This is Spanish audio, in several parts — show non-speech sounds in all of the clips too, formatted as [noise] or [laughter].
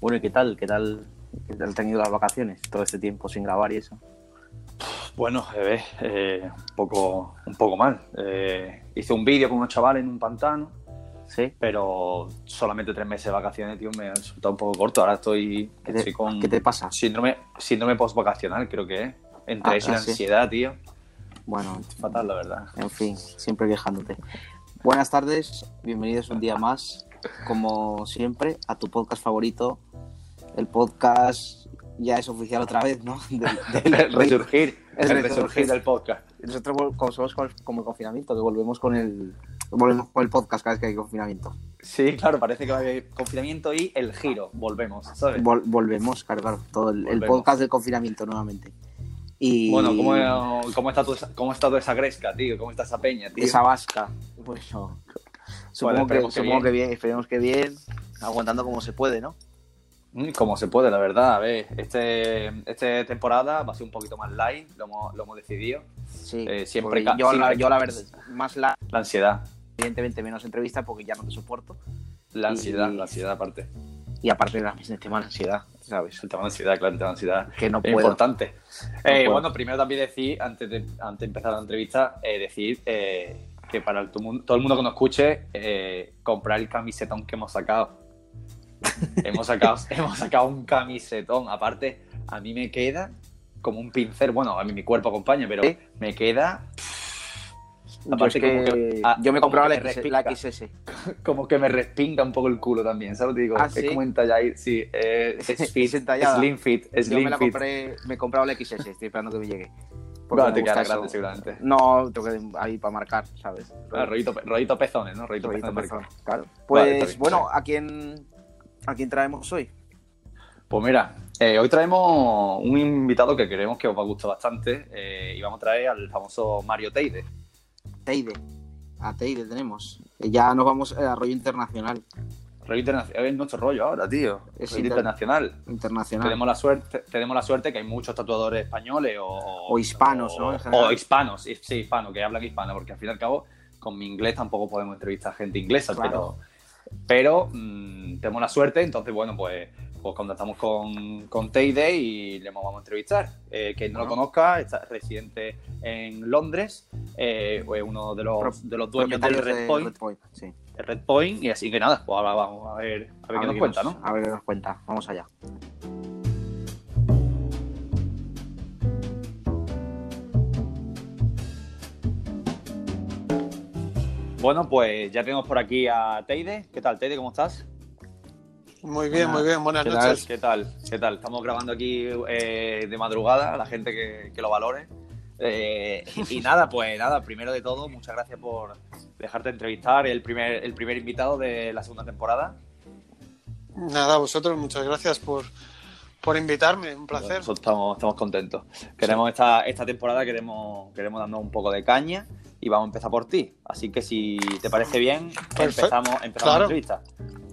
Bueno, ¿y qué tal? ¿Qué tal, qué tal han ido las vacaciones? Todo este tiempo sin grabar y eso. Bueno, bebé, eh, un, poco, un poco mal. Eh, hice un vídeo con unos chavales en un pantano, ¿Sí? pero solamente tres meses de vacaciones, tío, me ha resultado un poco corto. Ahora estoy, ¿Qué te, estoy con qué te pasa? síndrome, síndrome post-vacacional, creo que es. Entre Ah, eso y la ah, sí. ansiedad, tío. Bueno, Fatal, la verdad. en fin, siempre quejándote. Buenas tardes, bienvenidos un día más, como siempre, a tu podcast favorito. El podcast ya es oficial otra vez, ¿no? [laughs] [laughs] El resurgir, El el resurgir. del podcast. Nosotros como somos como el confinamiento, que volvemos con el volvemos con el podcast cada vez que hay confinamiento. Sí, claro, parece que va a haber confinamiento y el giro. Volvemos, ¿sabes? Vol- volvemos, claro, claro, todo el, podcast del confinamiento nuevamente. Y Bueno, ¿cómo, cómo, está tu, ¿cómo está toda esa gresca, tío? ¿Cómo está esa peña, tío? esa vasca, bueno, supongo, que, esperemos que supongo bien. que bien, esperemos que bien, aguantando como se puede, ¿no? Mm, Como se puede, la verdad. A ver, este, esta temporada va a ser un poquito más light, lo hemos, lo hemos decidido. Sí, Eh, siempre yo, la, siempre- yo la verdad, más la, La ansiedad, evidentemente menos entrevistas porque ya no te soporto. la Y- ansiedad, la ansiedad aparte. Y aparte la el tema de la ansiedad, ¿sabes? El tema de ansiedad, claro, el tema de ansiedad. Que no es puedo. importante. Eh, puedo. bueno, primero también decir, antes de, antes de empezar la entrevista, eh, decir eh, que para el, todo el mundo que nos escuche, eh, comprar el camisetón que hemos sacado. hemos, sacado [laughs] hemos sacado un camisetón. Aparte, a mí me queda como un pincel. Bueno, a mí mi cuerpo acompaña, pero me queda Yo, Aparte es que- como que- ah, yo me compraba la, XS, [laughs] como que me respinga un poco el culo también, ¿sabes? Te digo, ¿Ah, es sí? como entallar, sí, eh, es [laughs] Es fit, slim fit, Yo slim me la fit. compré, me he comprado la XS, estoy esperando que me llegue. Porque te quedará grande seguramente. No, tengo que ahí para marcar, ¿sabes? Ah, rollito, rollito pezones, ¿no? Rollito, Rollito pezones. pezón, claro. Pues bien. bueno, ¿a quién, ¿a quién traemos hoy? Pues mira, eh, hoy traemos un invitado que creemos que os va a gustar bastante eh, y vamos a traer al famoso Mario Teide. Teide. A Teide tenemos. Eh, Ya nos vamos a rollo internacional. Internacional, es nuestro rollo ahora, tío. Es inter- internacional. Internacional. Tenemos la suerte, tenemos la suerte que hay muchos tatuadores españoles o, O hispanos, ¿no? En O, general. o hispanos, sí, hispanos, que hablan hispano, porque al fin y al cabo, con mi inglés tampoco podemos entrevistar gente inglesa, Claro. pero, pero mm, tenemos la suerte, entonces, bueno, pues, pues contactamos con, con Teide y le vamos a entrevistar. Eh, quien no lo conozca, está residente en Londres, eh, es uno de los, de los dueños del Red de Point, Red Point, sí. El Red Point, y así que nada, pues ahora vamos a ver, a ver qué nos cuenta, ¿no? A ver qué nos cuenta. Vamos allá. Bueno, pues ya tenemos por aquí a Teide. ¿Qué tal, Teide? ¿Cómo estás? Muy bien, Buenas. muy bien. Buenas ¿Qué noches. ¿Qué tal? ¿Qué tal? Estamos grabando aquí eh, de madrugada, a la gente que, que lo valore. Eh, [laughs] y, y nada, pues nada, primero de todo, muchas gracias por dejarte entrevistar, el primer, el primer invitado de la segunda temporada. Nada, a vosotros, muchas gracias por, por invitarme. Un placer. Nosotros estamos, estamos contentos. Queremos esta, esta temporada, queremos, queremos darnos un poco de caña y vamos a empezar por ti. Así que si te parece bien, Perfecto. empezamos, empezamos la Claro.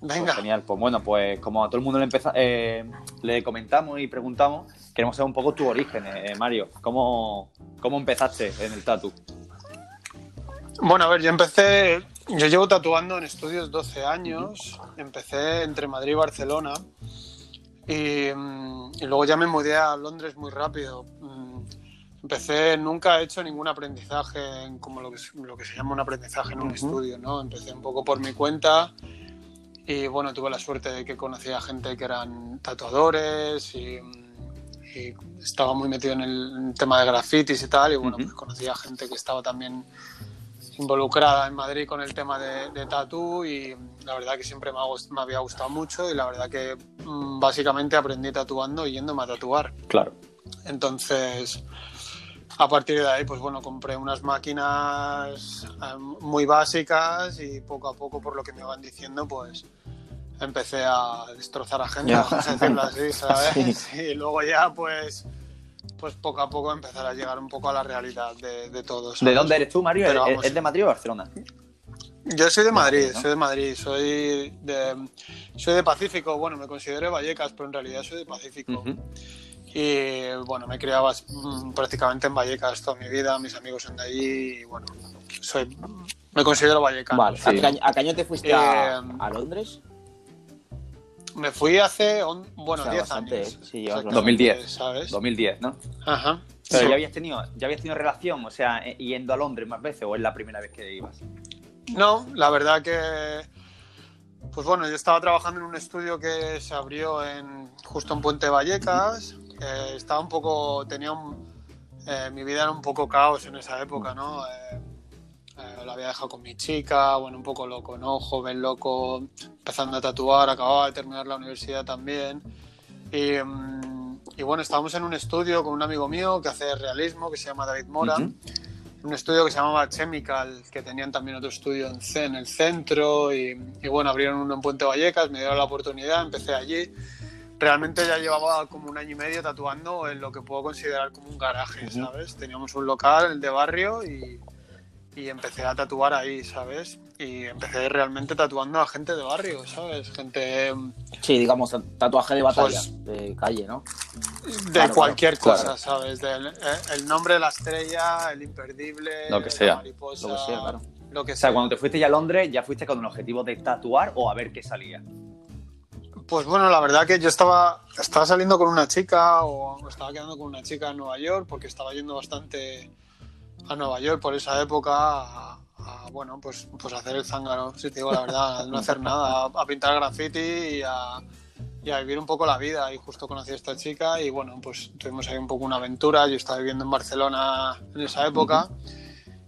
Entrevista. Pues Venga. genial, pues bueno, pues como a todo el mundo le, empeza- eh, le comentamos y preguntamos, queremos saber un poco tu origen, eh, Mario. ¿Cómo, ¿Cómo empezaste en el tatu? Bueno, a ver, yo empecé. Yo llevo tatuando en estudios 12 años. Empecé entre Madrid y Barcelona. Y, mm, y luego ya me mudé a Londres muy rápido. Mm, Empecé, nunca he hecho ningún aprendizaje en como lo que, se- lo que se llama un aprendizaje en un Ujú. estudio, ¿no? Empecé un poco por mi cuenta y bueno, tuve la suerte de que conocía gente que eran tatuadores y, y estaba muy metido en el tema de grafitis y tal y bueno, Ujú. pues conocía gente que estaba también involucrada en Madrid con el tema de, de tatú y la verdad que siempre me, ha gust- me había gustado mucho y la verdad que mm, básicamente aprendí tatuando y yéndome a tatuar. Claro. Entonces, a partir de ahí, pues bueno, compré unas máquinas eh, muy básicas y poco a poco, por lo que me van diciendo, pues empecé a destrozar a gente, vamos a decirlo así, [laughs] ¿sabes? Sí. Y luego ya, pues, pues poco a poco empezar a llegar un poco a la realidad de, de todo. ¿De dónde eres tú, Mario? Pero ¿Es, vamos. es de Madrid o Barcelona? Yo soy de Madrid, ¿no? soy de Madrid, soy de, soy de Pacífico, bueno, me considero de Vallecas, pero en realidad soy de Pacífico. Y bueno, me criaba mm, prácticamente en Vallecas toda mi vida, mis amigos son de allí y bueno, soy, me considero vallecano. Vale, sí. ¿a, qué año, a qué año te fuiste Eh, a, a Londres? Me fui hace, on- bueno, O sea, 10 años. Sí, llevas Exactamente, 2010. ¿Sabes? 2010, ¿no? Ajá. Pero Sí. ya habías tenido, ya habías tenido relación, o sea, eh, yendo a Londres más veces, o es la primera vez que ibas. No, la verdad que. Pues bueno, yo estaba trabajando en un estudio que se abrió en justo en Puente Vallecas. Eh, estaba un poco. Tenía un. eh, mi vida era un poco caos en esa época, ¿no? Eh, eh, la había dejado con mi chica, bueno, un poco loco, ¿no? Joven, loco, empezando a tatuar, acababa de terminar la universidad también. Y, mm, y bueno, estábamos en un estudio con un amigo mío que hace realismo, que se llama David Mora un estudio que se llamaba Chemical, que tenían también otro estudio en, C- en el centro y, y bueno, abrieron uno en Puente Vallecas, me dieron la oportunidad, empecé allí. Realmente ya llevaba como un año y medio tatuando en lo que puedo considerar como un garaje. ¿sabes? Teníamos un local, el de barrio, y, y empecé a tatuar ahí, ¿sabes? Y empecé realmente tatuando a gente de barrio, ¿sabes? Gente Sí, digamos, tatuaje de batalla, Pues- de calle, ¿no? de Claro, cualquier claro, cosa, ¿sabes? Del- eh, el nombre de la estrella, el imperdible, Lo que la sea. mariposa, Lo que sea, claro. lo que O sea, sea. cuando te fuiste ya a Londres, ya fuiste con un objetivo de tatuar o a ver qué salía. Pues bueno, la verdad que yo estaba, estaba saliendo con una chica o estaba quedando con una chica en Nueva York porque estaba yendo bastante a Nueva York por esa época a, a, bueno, pues, pues hacer el zángano, si te digo la verdad, no hacer nada, a, a pintar graffiti y a, y a vivir un poco la vida. Y justo conocí a esta chica y bueno, pues tuvimos ahí un poco una aventura. Yo estaba viviendo en Barcelona en esa época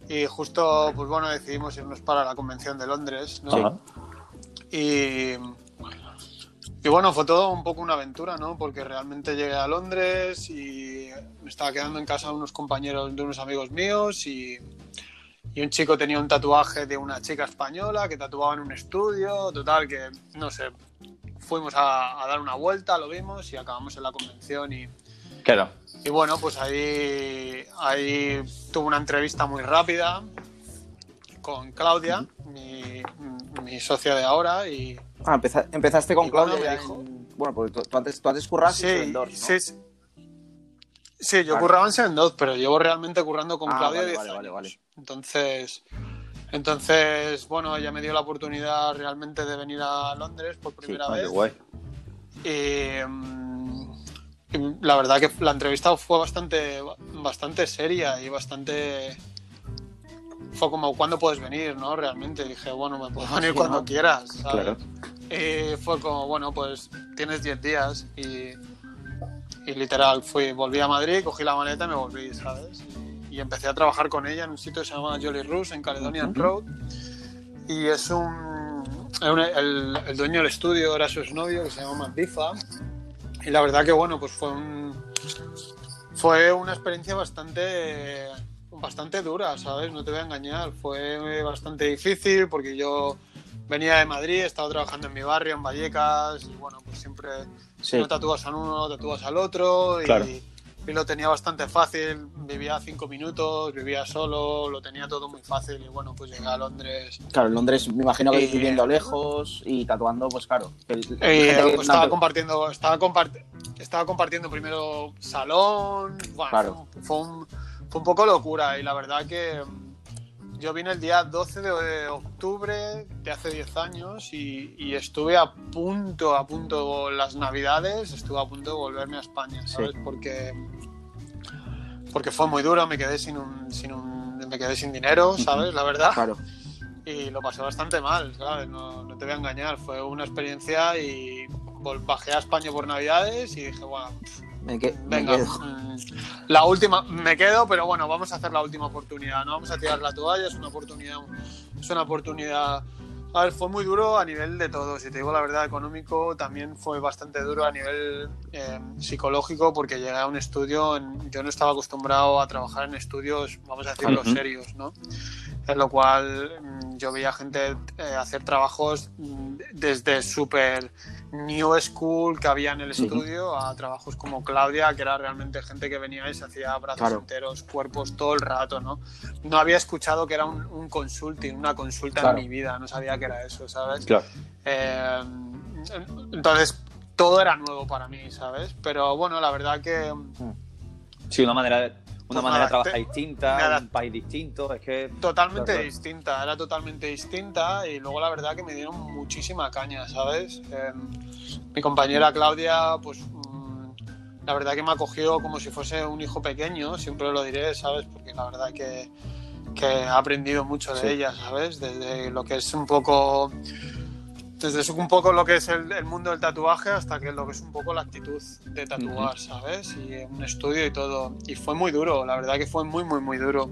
y justo, pues bueno, decidimos irnos para la Convención de Londres, ¿no? Ajá. Y, y bueno, fue todo un poco una aventura, ¿no? Porque realmente llegué a Londres y me estaba quedando en casa de unos compañeros, de unos amigos míos y, y un chico tenía un tatuaje de una chica española que tatuaba en un estudio, total, que no sé, fuimos a, a dar una vuelta, lo vimos y acabamos en la convención y, Claro. y bueno, pues ahí, ahí tuve una entrevista muy rápida con Claudia, mi, mi socia de ahora y... Ah, empeza- empezaste con Y Claudia. me ya dijo- en- Bueno, porque tú, tú antes, tú antes curras en Sí, Endor, ¿no? sí, sí. Sí, yo Claro. curraba en Seven Dot, pero llevo realmente currando con Ah, Claudia vale, 10 vale, vale, años. vale. Entonces, entonces, bueno, ella me dio la oportunidad realmente de venir a Londres por primera Ah, qué vez. guay. Y, mm, y la verdad que la entrevista fue bastante, bastante seria y bastante... Fue como, ¿cuándo puedes venir? ¿no? Realmente dije, bueno, me puedo venir Sí, cuando ¿no? quieras. ¿sabes? Claro. Y fue como, bueno, pues tienes 10 días y, y literal fui, volví a Madrid, cogí la maleta y me volví, ¿sabes? Y empecé a trabajar con ella en un sitio que se llama Jolly Roos en Caledonian. Road. Y es un... el, el dueño del estudio era su exnovio que se llama Matt Bifa. Y la verdad que, bueno, pues fue un... Fue una experiencia bastante bastante dura, ¿sabes? No te voy a engañar. Fue bastante difícil porque yo venía de Madrid, he estado trabajando en mi barrio, en Vallecas, y bueno, pues siempre Sí. no tatúas al uno, tatúas al otro, y, Claro. y lo tenía bastante fácil. Vivía cinco minutos, vivía solo, lo tenía todo muy fácil, y bueno, pues llegué a Londres. Claro, en Londres me imagino que Y- viviendo lejos y tatuando, pues claro. el- Eh, que- estaba compartiendo, estaba, compart- estaba compartiendo primero salón, bueno, Claro. fue, un, fue un poco locura y la verdad que yo vine el día 12 de octubre de hace 10 años y, y estuve a punto, a punto las navidades, estuve a punto de volverme a España, ¿sabes? Sí. Porque, porque fue muy duro, me quedé sin un, sin un, me quedé sin dinero, ¿sabes? La verdad Claro. y lo pasé bastante mal, ¿sabes? No, no te voy a engañar, fue una experiencia y bajé a España por Navidades y dije, bueno, Me, que- me venga, quedo. mm, la última, me quedo, pero bueno, vamos a hacer la última oportunidad, no vamos a tirar la toalla, es una oportunidad, es una oportunidad. A ver, fue muy duro a nivel de todo, si te digo la verdad, económico, también fue bastante duro a nivel eh, psicológico, porque llegué a un estudio, en- yo no estaba acostumbrado a trabajar en estudios, vamos a decirlo, Ujú. serios, ¿no? en lo cual mm, yo veía gente eh, hacer trabajos mm, desde súper new school que había en el estudio a trabajos como Claudia, que era realmente gente que venía y se hacía brazos Claro. enteros, cuerpos todo el rato, ¿no? No había escuchado que era un, un consulting, una consulta Claro. en mi vida, no sabía que era eso, ¿sabes? Claro. Eh, entonces todo era nuevo para mí, ¿sabes? Pero bueno, la verdad que Sí, una manera de, una Pues manera de trabajar te- distinta, nada. un país distinto, es que... Totalmente Claro. distinta, era totalmente distinta y luego la verdad que me dieron muchísima caña, ¿sabes? Eh, mi compañera Claudia, pues mm, la verdad que me acogió como si fuese un hijo pequeño, siempre lo diré, ¿sabes? Porque la verdad que, que he aprendido mucho de Sí. ella, ¿sabes? Desde lo que es un poco... Desde un poco lo que es el, el mundo del tatuaje hasta que lo que es un poco la actitud de tatuar, ¿sabes? Y un estudio y todo. Y fue muy duro, la verdad que fue muy, muy, muy duro.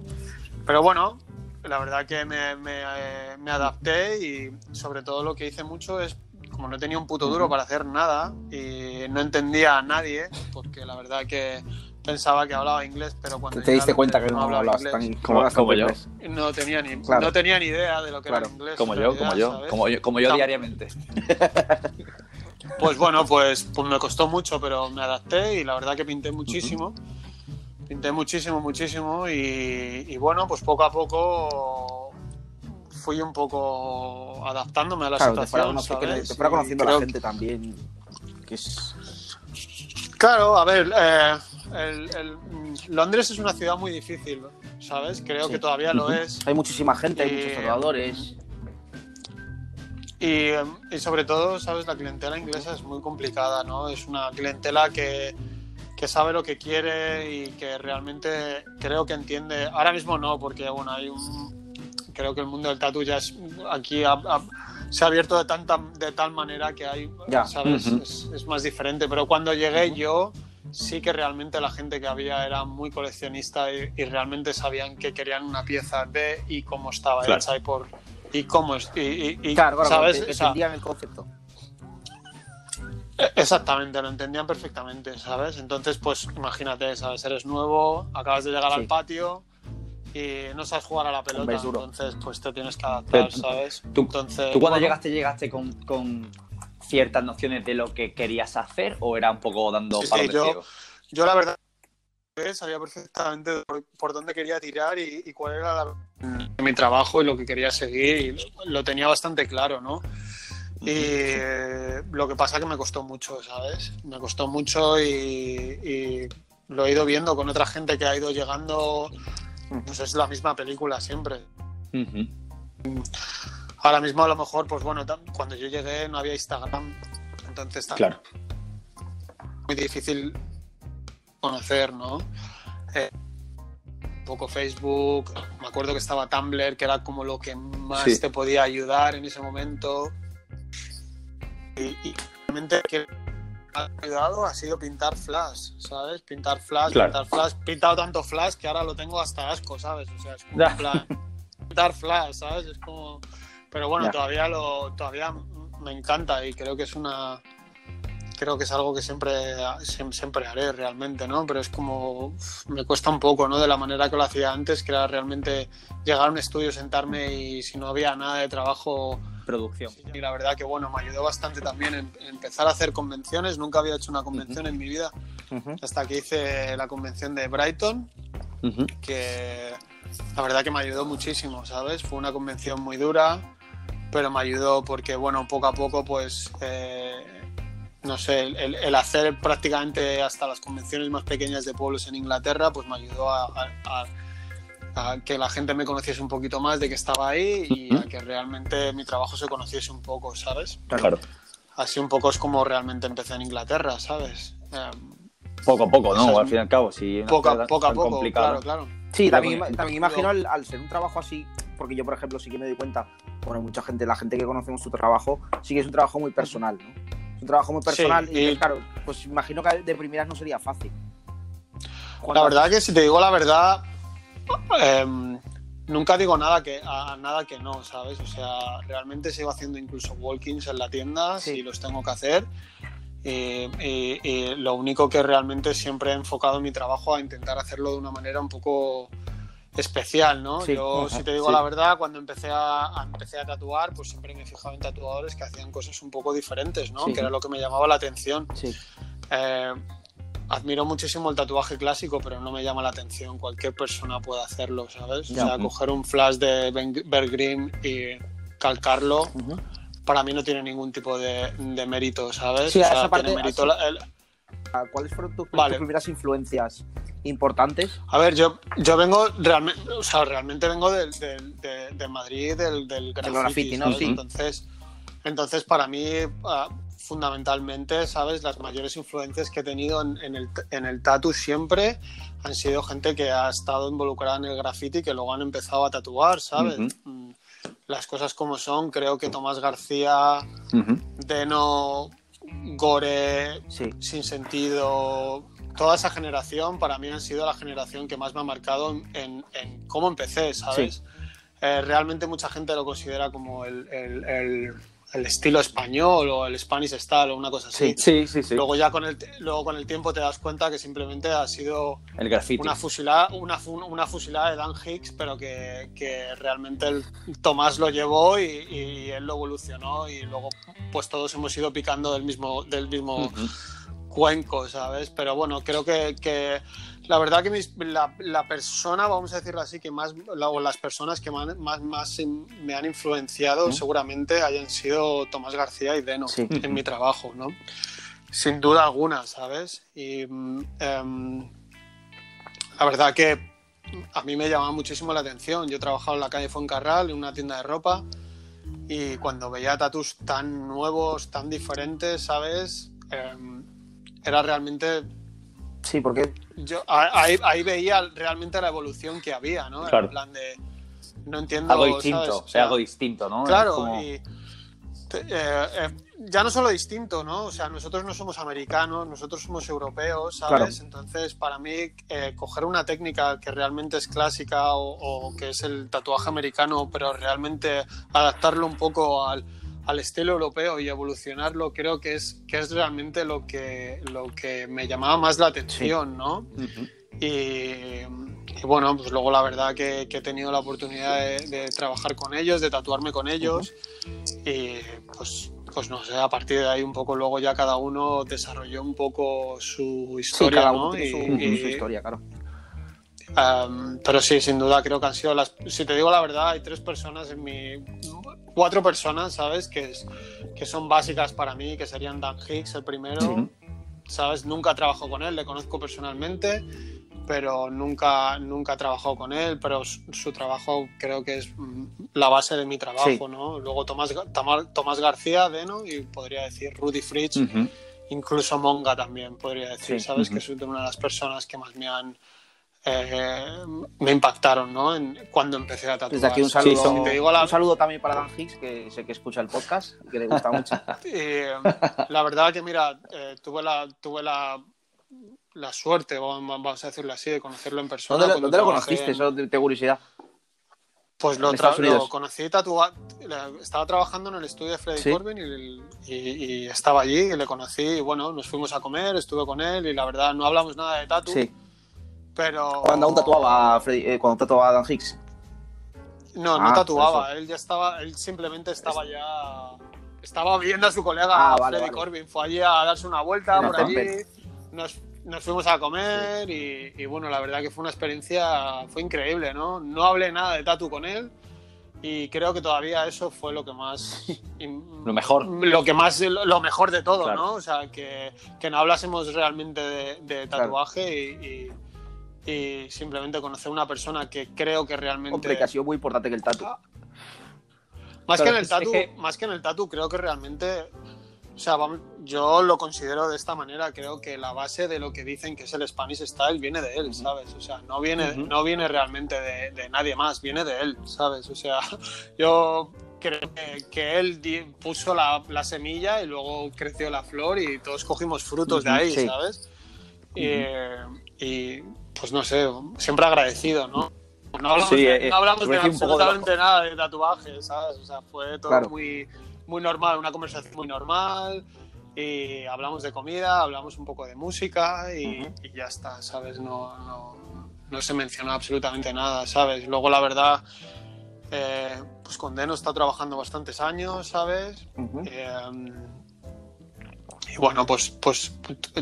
Pero bueno, la verdad que me, me, eh, me adapté y sobre todo lo que hice mucho es, como no tenía un puto duro para hacer nada y no entendía a nadie, porque la verdad que pensaba que hablaba inglés, pero cuando Te a diste cuenta que no hablabas inglés. tan Como- yo. No tenía ni, Claro. no tenía ni idea de lo que Claro. era inglés. Como yo, como yo, como yo, como yo Tam- diariamente. Pues bueno, pues, pues me costó mucho, pero me adapté y la verdad que pinté muchísimo. Pinté muchísimo, muchísimo y, y bueno, pues poco a poco fui un poco adaptándome a la Claro, te fuera, situación. ¿sabes? te fuera conociendo creo- la gente también. Que es... Claro, a ver, eh, el- el- Londres es una ciudad muy difícil, ¿sabes? Creo Sí. que todavía lo es. Hay muchísima gente, hay muchos tatuadores. Y, y sobre todo, ¿sabes? La clientela inglesa es muy complicada, ¿no? Es una clientela que, que sabe lo que quiere y que realmente creo que entiende. Ahora mismo no, porque bueno, hay un. Creo que el mundo del tatu ya es. Aquí se ha abierto de, tanta, de tal manera que hay. Ya. ¿Sabes? Es más diferente. Pero cuando llegué yo, sí que realmente la gente que había era muy coleccionista y, y realmente sabían que querían una pieza de y cómo estaba Claro. hecha y por. Y cómo es. Y, y- y, Claro, claro, ¿sabes? O sea, entendían el concepto. Exactamente, lo entendían perfectamente, ¿sabes? Entonces, pues imagínate, ¿sabes? Eres nuevo, acabas de llegar Sí. al patio y no sabes jugar a la pelota, entonces pues te tienes que adaptar, ¿sabes? tú- entonces, ¿Tú cuando bueno, llegaste, llegaste con, con ciertas nociones de lo que querías hacer o era un poco dando Sí, sí, yo-? Yo la verdad sabía perfectamente por, por dónde quería tirar y, y cuál era la- mi trabajo y lo que quería seguir y lo tenía bastante claro, ¿no? Y eh, lo que pasa que me costó mucho, ¿sabes? Me costó mucho y, y lo he ido viendo con otra gente que ha ido llegando, pues es la misma película siempre. Ujú. Ahora mismo a lo mejor, pues bueno, cuando yo llegué no había Instagram, entonces está Claro. muy difícil conocer, ¿no? Eh, un poco Facebook, me acuerdo que estaba Tumblr, que era como lo que más Sí. te podía ayudar en ese momento. Y, y realmente que ha ayudado ha sido pintar flash, ¿sabes? Pintar flash, Claro. pintar flash. Pintado tanto flash que ahora lo tengo hasta asco, ¿sabes? O sea, es como [laughs] plan, pintar flash, ¿sabes? Es como... Pero bueno, Ya. todavía lo todavía me encanta y creo que es una creo que es algo que siempre siem- siempre haré realmente, ¿no? Pero es como me cuesta un poco, ¿no? De la manera que lo hacía antes, que era realmente llegar a un estudio, sentarme y si no había nada de trabajo Producción. y la verdad que bueno, me ayudó bastante también en, en empezar a hacer convenciones. Nunca había hecho una convención en mi vida Ujú. hasta que hice la convención de Brighton, Ujú. que la verdad que me ayudó muchísimo, ¿sabes? Fue una convención muy dura, pero me ayudó porque, bueno, poco a poco, pues, eh, no sé, el, el hacer prácticamente hasta las convenciones más pequeñas de pueblos en Inglaterra, pues me ayudó a, a- a- a que la gente me conociese un poquito más de que estaba ahí y a que realmente mi trabajo se conociese un poco, ¿sabes? Claro. Así un poco es como realmente empecé en Inglaterra, ¿sabes? Eh, Poco a poco, ¿no? Al fin y al cabo, si una poco, a- poco a claro, claro. Sí, también, también imagino al, al ser un trabajo así, porque yo, por ejemplo, sí que me doy cuenta, bueno, mucha gente, la gente que conocemos tu trabajo, sí que es un trabajo muy personal, ¿no? Es un trabajo muy personal Sí, y, y- claro, pues imagino que de primeras no sería fácil. La verdad que si te digo la verdad, em, nunca digo nada que a, nada que no, ¿sabes? O sea, realmente sigo haciendo incluso walkings en la tienda Sí. si los tengo que hacer. Lo único que realmente siempre he enfocado mi trabajo a intentar hacerlo de una manera un poco especial, ¿no? Sí, Yo, ajá, si te digo sí. la verdad, cuando empecé a, a- empecé a tatuar, pues siempre me he fijado en tatuadores que hacían cosas un poco diferentes, ¿no? Sí. Que era lo que me llamaba la atención. Sí, Eh, admiro muchísimo el tatuaje clásico, pero no me llama la atención. Cualquier persona puede hacerlo, ¿sabes? Ya. O sea, coger un flash de Ben- Bear Green y calcarlo, para mí no tiene ningún tipo de, de mérito, ¿sabes? Sí, o sea, esa parte- tiene mérito así- la- el- ¿Cuáles fueron tus, Vale. tus primeras influencias importantes. A ver, yo, yo vengo realmente, o sea, realmente vengo del, del- de, de Madrid, del, del graffiti, graffiti, ¿no? Sí. Entonces, entonces, para mí, ah, fundamentalmente, ¿sabes? Las mayores influencias que he tenido en, en el, en el tatu siempre han sido gente que ha estado involucrada en el graffiti y que luego han empezado a tatuar, ¿sabes? Mm, Las cosas como son, creo que Tomás García, Deno, Gore, Sí. sin sentido. Toda esa generación para mí han sido la generación que más me ha marcado en, en- en cómo empecé, ¿sabes? Eh, realmente mucha gente lo considera como el, el- el- el estilo español o el Spanish style o una cosa así. Sí, sí, sí. Luego ya con el, luego con el tiempo te das cuenta que simplemente ha sido El graffiti. una fusilada, una, una fusilada de Dan Hicks, pero que, que realmente el Tomás lo llevó y, y él lo evolucionó y luego pues todos hemos ido picando del mismo, del mismo Ujú. Cuenco, ¿sabes? Pero bueno, creo que, que la verdad que mis- la, la persona, vamos a decirlo así, que más, la- o las personas que más, más, más in- me han influenciado ¿Mm? seguramente hayan sido Tomás García y Deno Sí. en mi trabajo, ¿no? Sin duda alguna, ¿sabes? Y em, la verdad que a mí me llama muchísimo la atención. Yo he trabajado en la calle Fuencarral, en una tienda de ropa, y cuando veía tatus tan nuevos, tan diferentes, ¿sabes? Em, era realmente... Sí, porque Yo ahí, ahí veía realmente la evolución que había, ¿no? Claro. En plan de... No entiendo... Algo ¿sabes? distinto, O sea, algo distinto, ¿no? Claro, como- y te- eh, eh, ya no solo distinto, ¿no? O sea, nosotros no somos americanos, nosotros somos europeos, ¿sabes? Entonces, para mí, eh, coger una técnica que realmente es clásica o, o que es el tatuaje americano, pero realmente adaptarlo un poco al, al estilo europeo y evolucionarlo, creo que es, que es realmente lo que, lo que me llamaba más la atención, ¿no? Ujú. Y, y bueno, pues luego la verdad que, que he tenido la oportunidad de, de trabajar con ellos, de tatuarme con ellos y pues, pues no sé, a partir de ahí un poco luego ya cada uno desarrolló un poco su sí, historia, cada ¿no? uno tiene Y- su, y- su historia, claro. Um, pero sí, sin duda creo que han sido las... Si te digo la verdad, hay tres personas en mi... Cuatro personas, ¿sabes? Que, es, que son básicas para mí, que serían Dan Hicks, el primero. ¿sabes? Nunca trabajo con él, le conozco personalmente, pero nunca, nunca he trabajado con él, pero su, su trabajo creo que es mm, la base de mi trabajo, Sí. ¿no? Luego Tomás, Tomás García, Deno, y podría decir Rudy Fritz, Ujú. incluso Monga también, podría decir, Sí, ¿sabes? ujú. Que es una de las personas que más me han... eh, me impactaron, ¿no? En, cuando empecé a tatuar. Desde aquí un Sí, saludo, son- te digo la- un saludo también para Dan Hicks, que sé que escucha el podcast y que le gusta mucho. [laughs] Y, eh, la verdad que, mira, eh, tuve la tuve la, la suerte, vamos a decirlo así, de conocerlo en persona. ¿Dónde, dónde lo conociste? en- Eso de, de curiosidad. Pues lo, conocí tatuado. Estaba trabajando en el estudio de Freddy Sí. Corbin y, el- y- y estaba allí y le conocí. Y bueno, nos fuimos a comer, estuve con él y la verdad no hablamos nada de tatu. Sí. Pero. Cuando aún tatuaba a Freddy- eh, cuando tatuaba a Dan Hicks. No, no Ah, tatuaba. por Él ya estaba. Él simplemente estaba ya. Estaba viendo a su colega Ah, vale, Freddy vale. Corbin. Fue allí a darse una vuelta En por allí. Nos, nos fuimos a comer y, y bueno, la verdad que fue una experiencia. Fue increíble, ¿no? No hablé nada de tatu con él. Y creo que todavía eso fue lo que más. [laughs] Lo mejor. Lo que más. Lo mejor de todo, Claro. ¿no? O sea, que, que no hablásemos realmente de, de tatuaje y, y- y simplemente conocer a una persona que creo que realmente. Hombre, que ha sido muy importante que el tatu. Más, Claro, que en el tatu, que- más que en el tatu, creo que realmente. O sea, yo lo considero de esta manera. Creo que la base de lo que dicen que es el Spanish Style viene de él, ¿sabes? O sea, no viene, Ujú. no viene realmente de, de nadie más, viene de él, ¿sabes? O sea, [laughs] yo creo que, que él puso la, la semilla y luego creció la flor y todos cogimos frutos de Ujú, ahí, sí. ¿sabes? Y, y, pues no sé, siempre agradecido, ¿no? No hablamos, Sí, de, eh, no hablamos de absolutamente nada de tatuajes, ¿sabes? O sea, fue todo Claro. muy, muy normal, una conversación muy normal. Y hablamos de comida, hablamos un poco de música y, ya está, ¿sabes? No, no, no se mencionó absolutamente nada, ¿sabes? Luego, la verdad, eh, pues con Deno está trabajando bastantes años, ¿sabes? Eh, y bueno, pues, pues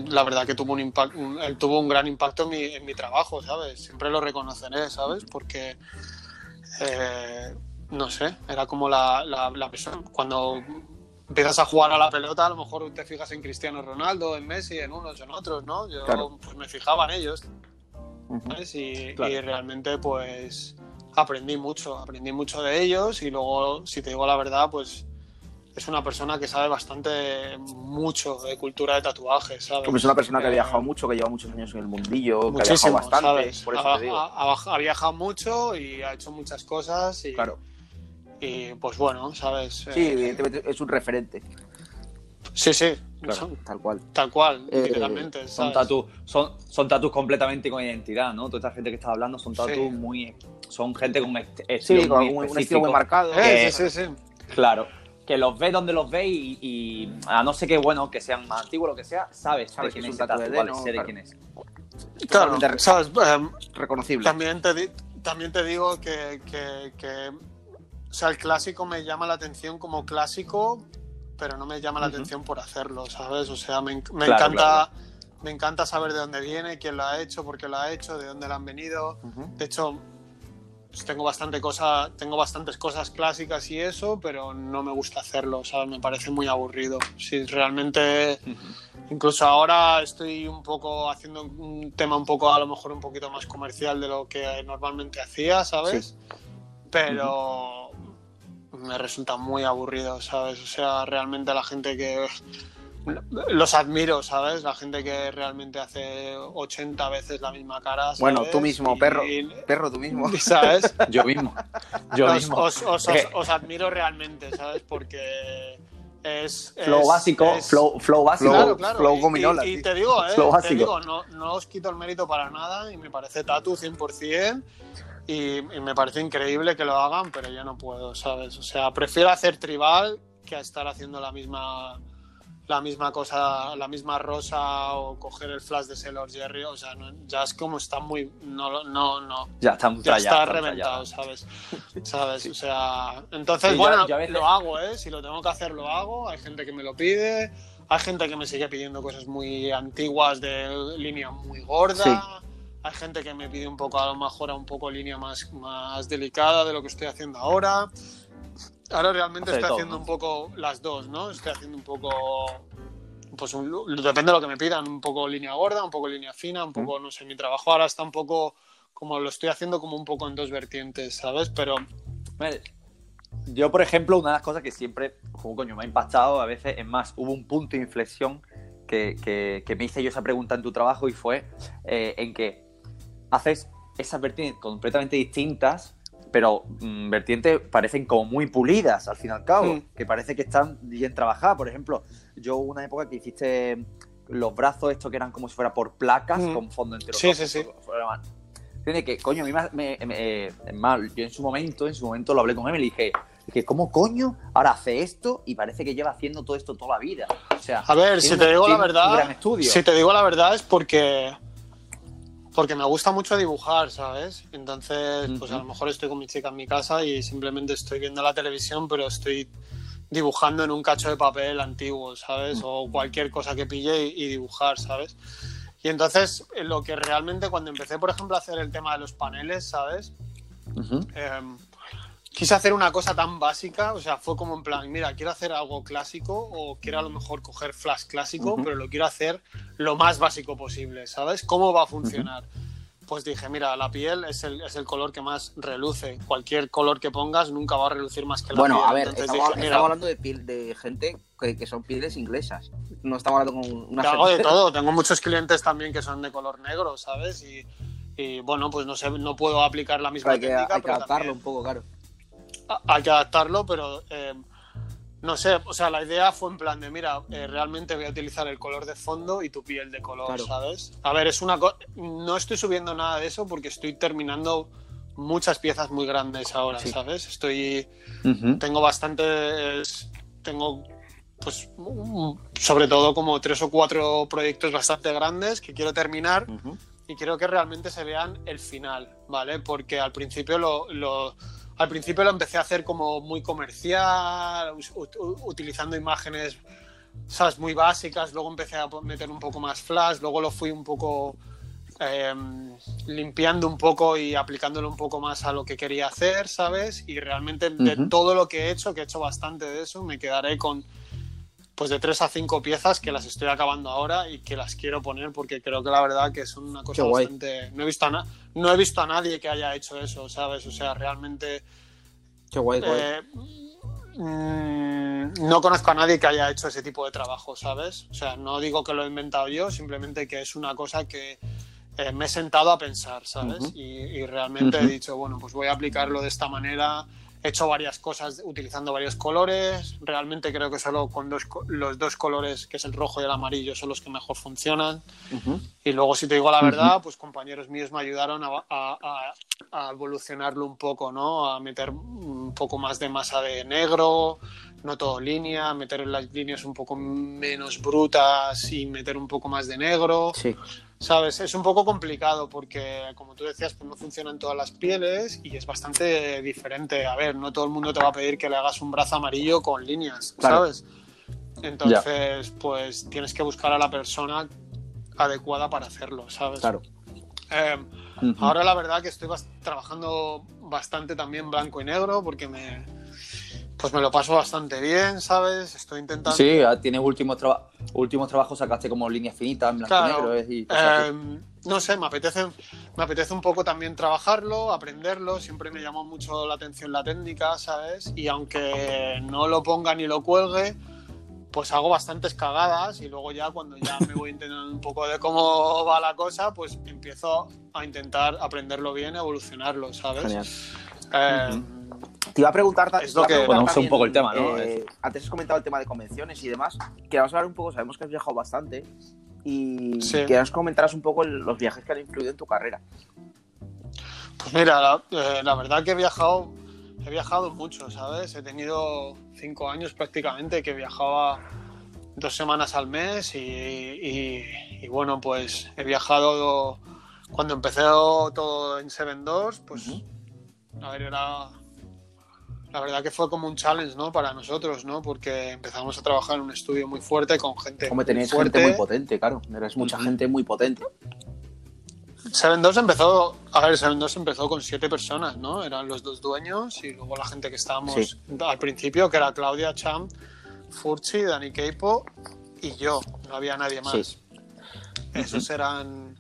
la verdad que tuvo un impacto, él tuvo un gran impacto en mi, en mi trabajo, ¿sabes? Siempre lo reconoceré, ¿sabes? Porque, eh, no sé, era como la, la, la persona, cuando empiezas a jugar a la pelota, a lo mejor te fijas en Cristiano Ronaldo, en Messi, en unos, en otros, ¿no? Yo Claro. pues me fijaba en ellos. ¿sabes? Y, Claro. y realmente pues aprendí mucho, aprendí mucho de ellos y luego, si te digo la verdad, pues es una persona que sabe bastante mucho de cultura de tatuajes, ¿sabes? Como es una persona que ha Eh, viajado mucho, que lleva muchos años en el mundillo, que ha viajado bastante, ¿sabes? por eso ha, te digo. ha- ha- ha viajado mucho y ha hecho muchas cosas y, Claro. y, pues bueno, ¿sabes? Sí, Eh, evidentemente es un referente. sí, sí, Claro. son- Tal cual. tal cual, Eh, literalmente, Son tatus, son, son tatus completamente con identidad, ¿no? Toda esta gente que está hablando son tatus Sí. muy. Son gente con est- estilo Sí, con muy un, estilo muy marcado. Eh, que- sí, sí, sí. Claro. Que los ves donde los ves y, y a no ser que, bueno, que sean más antiguos o lo que sea, sabes, Sabes de quién es tatu de sé de claro. quién es. Claro, ¿sabes? Em, reconocible. También te, di- también te digo que, que- que, o sea, el clásico me llama la atención como clásico, pero no me llama la atención por hacerlo, ¿sabes? O sea, me, me Claro, encanta, me encanta saber de dónde viene, quién lo ha hecho, por qué lo ha hecho, de dónde lo han venido. De hecho, pues tengo bastante cosa, tengo bastantes cosas clásicas y eso, pero no me gusta hacerlo, ¿sabes? Me parece muy aburrido. Si realmente Incluso ahora estoy un poco haciendo un tema un poco, a lo mejor un poquito más comercial de lo que normalmente hacía, ¿sabes? Pero me resulta muy aburrido, ¿sabes? O sea, realmente la gente que... Los admiro, ¿sabes? La gente que realmente hace 80 veces la misma cara. ¿sabes? Bueno, tú mismo, Y- perro. y- Perro, tú mismo. [laughs] ¿Sabes? Yo mismo. Yo os, mismo. os- os- admiro realmente, ¿sabes? Porque es... Flow es- básico, es- flow, flow básico. Flow- Claro, claro. flow y- gominola, y, te digo, eh, Flow te digo, no, no os quito el mérito para nada y me parece tatu 100% y, y me parece increíble que lo hagan, pero yo no puedo, ¿sabes? O sea, prefiero hacer tribal que estar haciendo la misma la misma cosa, la misma rosa o coger el flash de Sailor Jerry, o sea, no- ya es como está muy no no no Ya está muy ya trallado, está reventado. ¿sabes? ¿Sabes? O sea, entonces, Sí, yo- bueno, yo veces- lo hago, ¿eh? Si lo tengo que hacer, lo hago. Hay gente que me lo pide. Hay gente que me sigue pidiendo cosas muy antiguas de línea muy gorda. Sí. Hay gente que me pide un poco, a lo mejor, a un poco línea más, más delicada de lo que estoy haciendo ahora. Ahora realmente estoy todo, haciendo ¿no? un poco las dos, ¿no? Estoy haciendo un poco pues un- depende de lo que me pidan, un poco línea gorda, un poco línea fina, un poco, no sé, mi trabajo ahora está un poco, como lo estoy haciendo como un poco en dos vertientes, ¿sabes? Pero Vale. Yo, por ejemplo, una de las cosas que siempre, como coño, me ha impactado a veces, es más, hubo un punto de inflexión que, que- que me hice yo esa pregunta en tu trabajo y fue eh, en que haces esas vertientes completamente distintas, pero mm, vertientes parecen como muy pulidas al fin y al cabo, Mm. que parece que están bien trabajadas. Por ejemplo, yo hubo una época que hiciste los brazos estos que eran como si fuera por placas Mm. con fondo entero. Sí, rojo, sí, sí. fuera- tiene que, coño, a mí me, me- me- es más, yo en su momento, en su momento lo hablé con él y le dije, dije, ¿cómo coño ahora hace esto y parece que lleva haciendo todo esto toda la vida? O sea, a ver, si te digo la verdad, si te digo la verdad es porque porque me gusta mucho dibujar, ¿sabes? Entonces, pues a Ujú. lo mejor estoy con mi chica en mi casa y simplemente estoy viendo la televisión, pero estoy dibujando en un cacho de papel antiguo, ¿sabes? O cualquier cosa que pille y, y dibujar, ¿sabes? Y entonces, eh, lo que realmente cuando empecé, por ejemplo, a hacer el tema de los paneles, ¿sabes? Ujú. Em, quise hacer una cosa tan básica, o sea, fue como en plan, mira, quiero hacer algo clásico o quiero a lo mejor coger flash clásico, Ujú. pero lo quiero hacer lo más básico posible, ¿sabes? ¿Cómo va a funcionar? Pues dije, mira, la piel es el, es el color que más reluce. Cualquier color que pongas nunca va a relucir más que la Bueno, piel. a ver, estamos, dije, estamos hablando de, piel, de gente que, que son pieles inglesas. No estamos hablando con una Hago de [laughs] todo. Tengo muchos clientes también que son de color negro, ¿sabes? Y, y, bueno, pues no sé, no puedo aplicar la misma Hay que, técnica, hay que adaptarlo también- un poco, claro. Hay que adaptarlo, pero eh, no sé, o sea, la idea fue en plan de, mira, eh, realmente voy a utilizar el color de fondo y tu piel de color, Claro. ¿sabes? A ver, es una co- no estoy subiendo nada de eso porque estoy terminando muchas piezas muy grandes ahora, Sí. ¿sabes? Estoy tengo bastantes tengo pues sobre todo como tres o cuatro proyectos bastante grandes que quiero terminar y quiero que realmente se vean el final, ¿vale? Porque al principio lo, lo- al principio lo empecé a hacer como muy comercial, utilizando imágenes, ¿sabes? Muy básicas, luego empecé a meter un poco más flash, luego lo fui un poco eh, limpiando un poco y aplicándolo un poco más a lo que quería hacer, ¿sabes? Y realmente de todo lo que he hecho, que he hecho bastante de eso, me quedaré con pues de tres a cinco piezas que las estoy acabando ahora y que las quiero poner porque creo que la verdad que es una cosa Qué guay. bastante... No he, visto a na- no he visto a nadie que haya hecho eso, ¿sabes? O sea, realmente... Qué guay, guay. Eh, mm, no conozco a nadie que haya hecho ese tipo de trabajo, ¿sabes? O sea, no digo que lo he inventado yo, simplemente que es una cosa que eh, me he sentado a pensar, ¿sabes? Y, y realmente he dicho, bueno, pues voy a aplicarlo de esta manera. He hecho varias cosas utilizando varios colores. Realmente creo que solo con dos, los dos colores, que es el rojo y el amarillo, son los que mejor funcionan. Ujú. Y luego, si te digo la verdad, pues compañeros míos me ayudaron a, a- a- a evolucionarlo un poco, ¿no? A meter un poco más de masa de negro, no todo línea, meter las líneas un poco menos brutas y meter un poco más de negro. Sí, ¿Sabes? Es un poco complicado porque, como tú decías, pues no funcionan todas las pieles y es bastante diferente. A ver, no todo el mundo te va a pedir que le hagas un brazo amarillo con líneas, Claro. ¿sabes? Entonces, pues tienes que buscar a la persona adecuada para hacerlo, ¿sabes? claro. Eh, ahora la verdad que estoy trabajando bastante también blanco y negro porque me, pues me lo paso bastante bien, ¿sabes? Estoy intentando... Sí, ah, tienes últimos, traba- últimos trabajos, sacaste como líneas finitas, en blanco y Claro. eh, y cosas así. Eh, no sé, me apetece, me apetece un poco también trabajarlo, aprenderlo. Siempre me llamó mucho la atención la técnica, ¿sabes? Y aunque no lo ponga ni lo cuelgue, pues hago bastantes cagadas y luego ya cuando ya me voy entendiendo un poco de cómo va la cosa, pues empiezo a intentar aprenderlo bien, evolucionarlo, ¿sabes? Genial. Eh, Te iba a preguntar, ta- Es lo a que- preguntar Bueno, vamos a un también, poco el tema, ¿no? eh, antes has comentado el tema de convenciones y demás. Queríamos hablar un poco, sabemos que has viajado bastante y Sí. que nos comentaras un poco los viajes que han influido en tu carrera. Pues mira, la, eh, la verdad que he viajado, he viajado mucho, ¿sabes? He tenido cinco años prácticamente que viajaba dos semanas al mes y, y- y bueno, pues he viajado cuando empecé todo en Seven Doors, pues a ver, era la verdad que fue como un challenge, ¿no? Para nosotros, ¿no? Porque empezamos a trabajar en un estudio muy fuerte con gente Como tenéis fuerte. gente muy potente, claro. Eres mucha Ujú. gente muy potente. Seven Doors empezó, a ver, Seven Doors empezó con siete personas, ¿no? Eran los dos dueños y luego la gente que estábamos Sí. al principio, que era Claudia Cham, Furchi, Dani Keipo y yo. No había nadie más. Sí. Esos eran,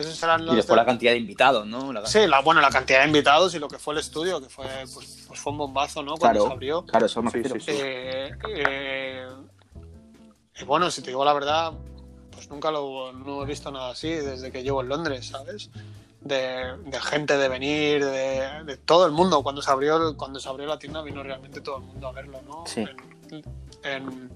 esos eran los. Y después de- la cantidad de invitados, ¿no? La- Sí, la, bueno, la cantidad de invitados y lo que fue el estudio, que fue, pues, pues fue un bombazo, ¿no? Cuando Claro, se abrió. claro, eso me Sí, sí, sí. Eh, eh, y bueno, si te digo la verdad, pues nunca lo, no he visto nada así desde que llevo en Londres, ¿sabes? De, de gente de venir, de, de todo el mundo. Cuando se abrió el- cuando se abrió la tienda vino realmente todo el mundo a verlo, ¿no? Sí. En, en-